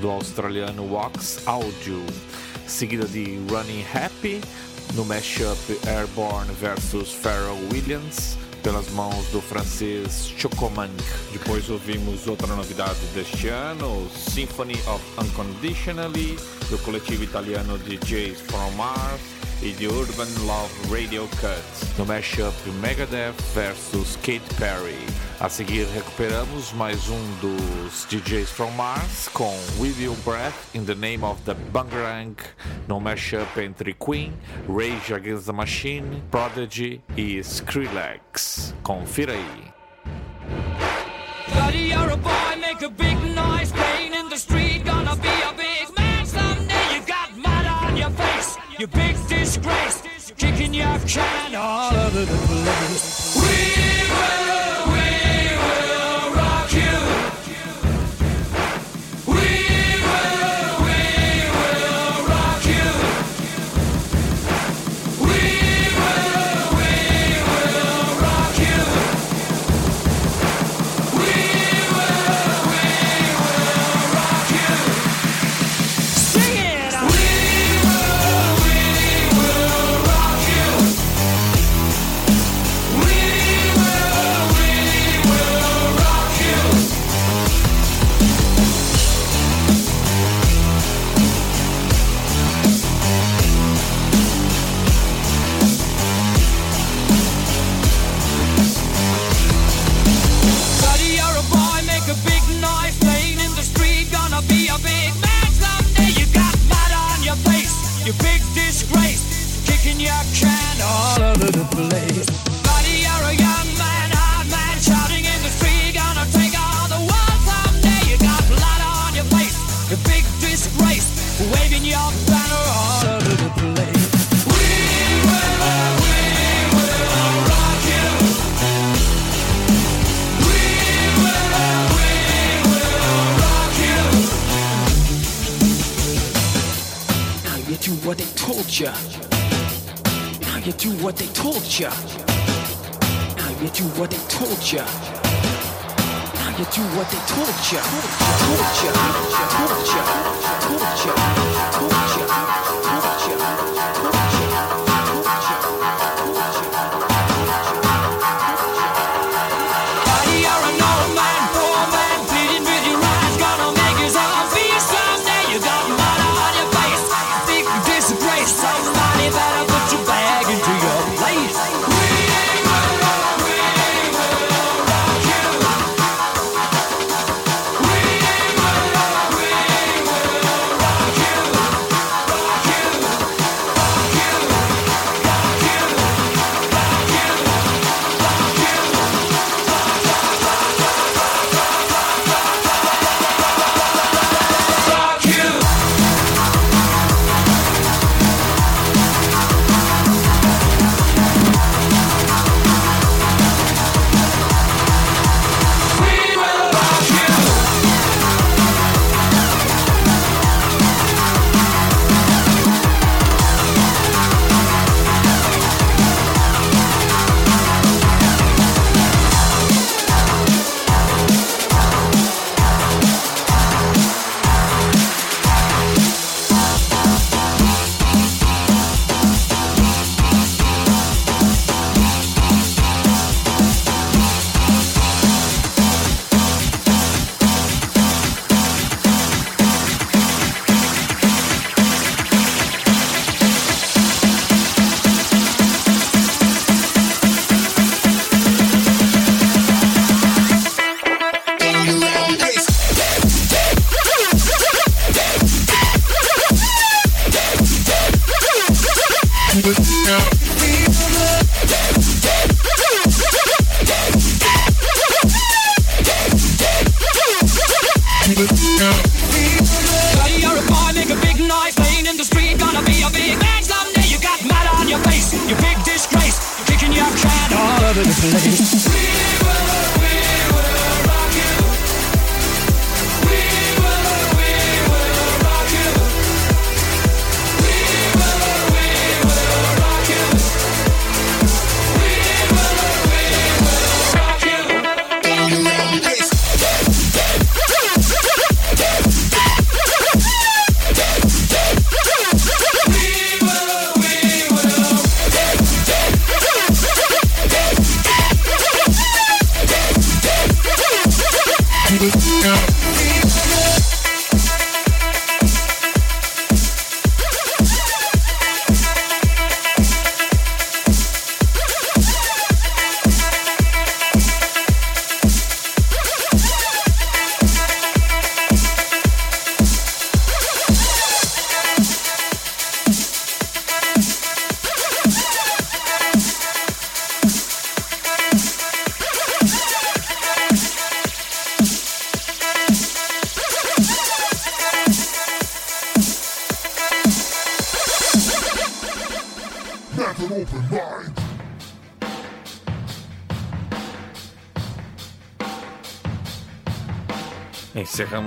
S2: do australiano Wax Audio, seguida de Running Happy no mashup Airborne vs Pharrell Williams pelas mãos do francês Chocomank.
S21: Depois ouvimos outra novidade deste ano, Symphony of Unconditionally do coletivo italiano DJs From Mars e de Urban Love Radio Cut
S2: no mashup Megadeth versus Kate Perry. A seguir recuperamos mais um dos DJs from Mars com With Your Breath in the Name of the Bangarang no mashup entre Queen, Rage Against the Machine, Prodigy e Skrillex. Confira aí.
S6: Buddy, Trying all of the
S22: blues. told ya. Now you do what they told ya. Now you do what they told ya. Now you do what they told ya. Told ya. Told ya. Told ya.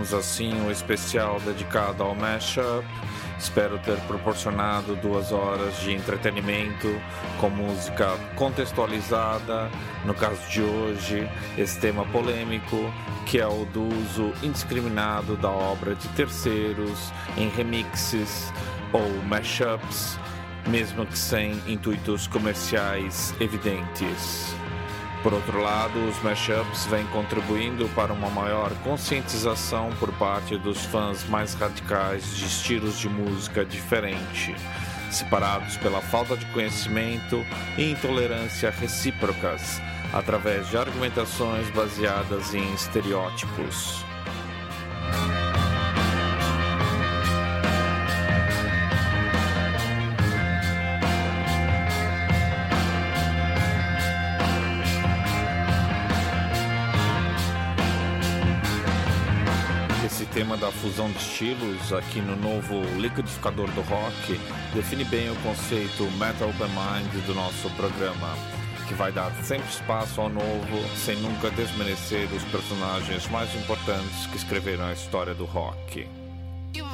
S2: Encerramos assim o especial dedicado ao mashup. Espero ter proporcionado duas horas de entretenimento com música contextualizada. No caso de hoje, esse tema polêmico, que é o do uso indiscriminado da obra de terceiros em remixes ou mashups, mesmo que sem intuitos comerciais evidentes. Por outro lado, os mashups vêm contribuindo para uma maior conscientização por parte dos fãs mais radicais de estilos de música diferente, separados pela falta de conhecimento e intolerância recíprocas, através de argumentações baseadas em estereótipos. Tema da fusão de estilos aqui no novo liquidificador do rock define bem o conceito Metal Open Mind do nosso programa, que vai dar sempre espaço ao novo, sem nunca desmerecer os personagens mais importantes que escreveram a história do rock.
S10: If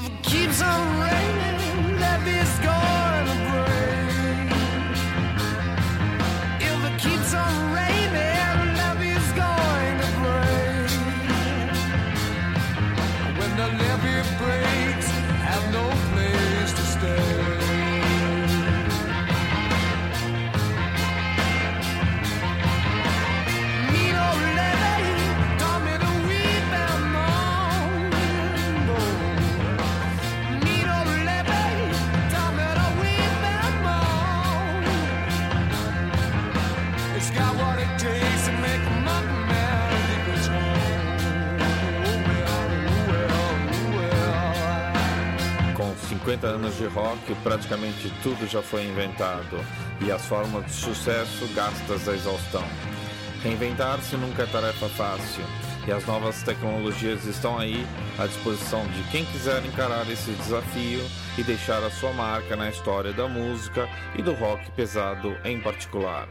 S2: 50 anos de rock, praticamente tudo já foi inventado e as formas de sucesso gastas à exaustão. Reinventar-se nunca é tarefa fácil e as novas tecnologias estão aí à disposição de quem quiser encarar esse desafio e deixar a sua marca na história da música e do rock pesado em particular.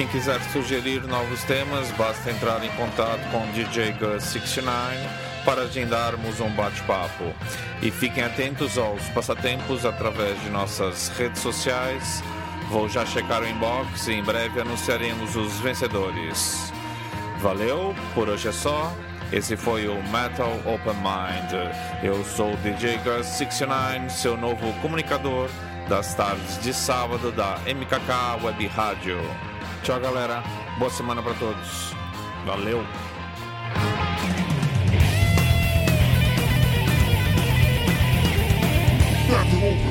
S2: Quem quiser sugerir novos temas, basta entrar em contato com DJ Gus69 para agendarmos um bate-papo. E fiquem atentos aos passatempos através de nossas redes sociais. Vou já checar o inbox e em breve anunciaremos os vencedores. Valeu, por hoje é só. Esse foi o Metal Open Mind. Eu sou o DJ Gus69, seu novo comunicador das tardes de sábado da MKK Web Rádio. Tchau, galera. Boa semana para todos. Valeu.
S23: Mind.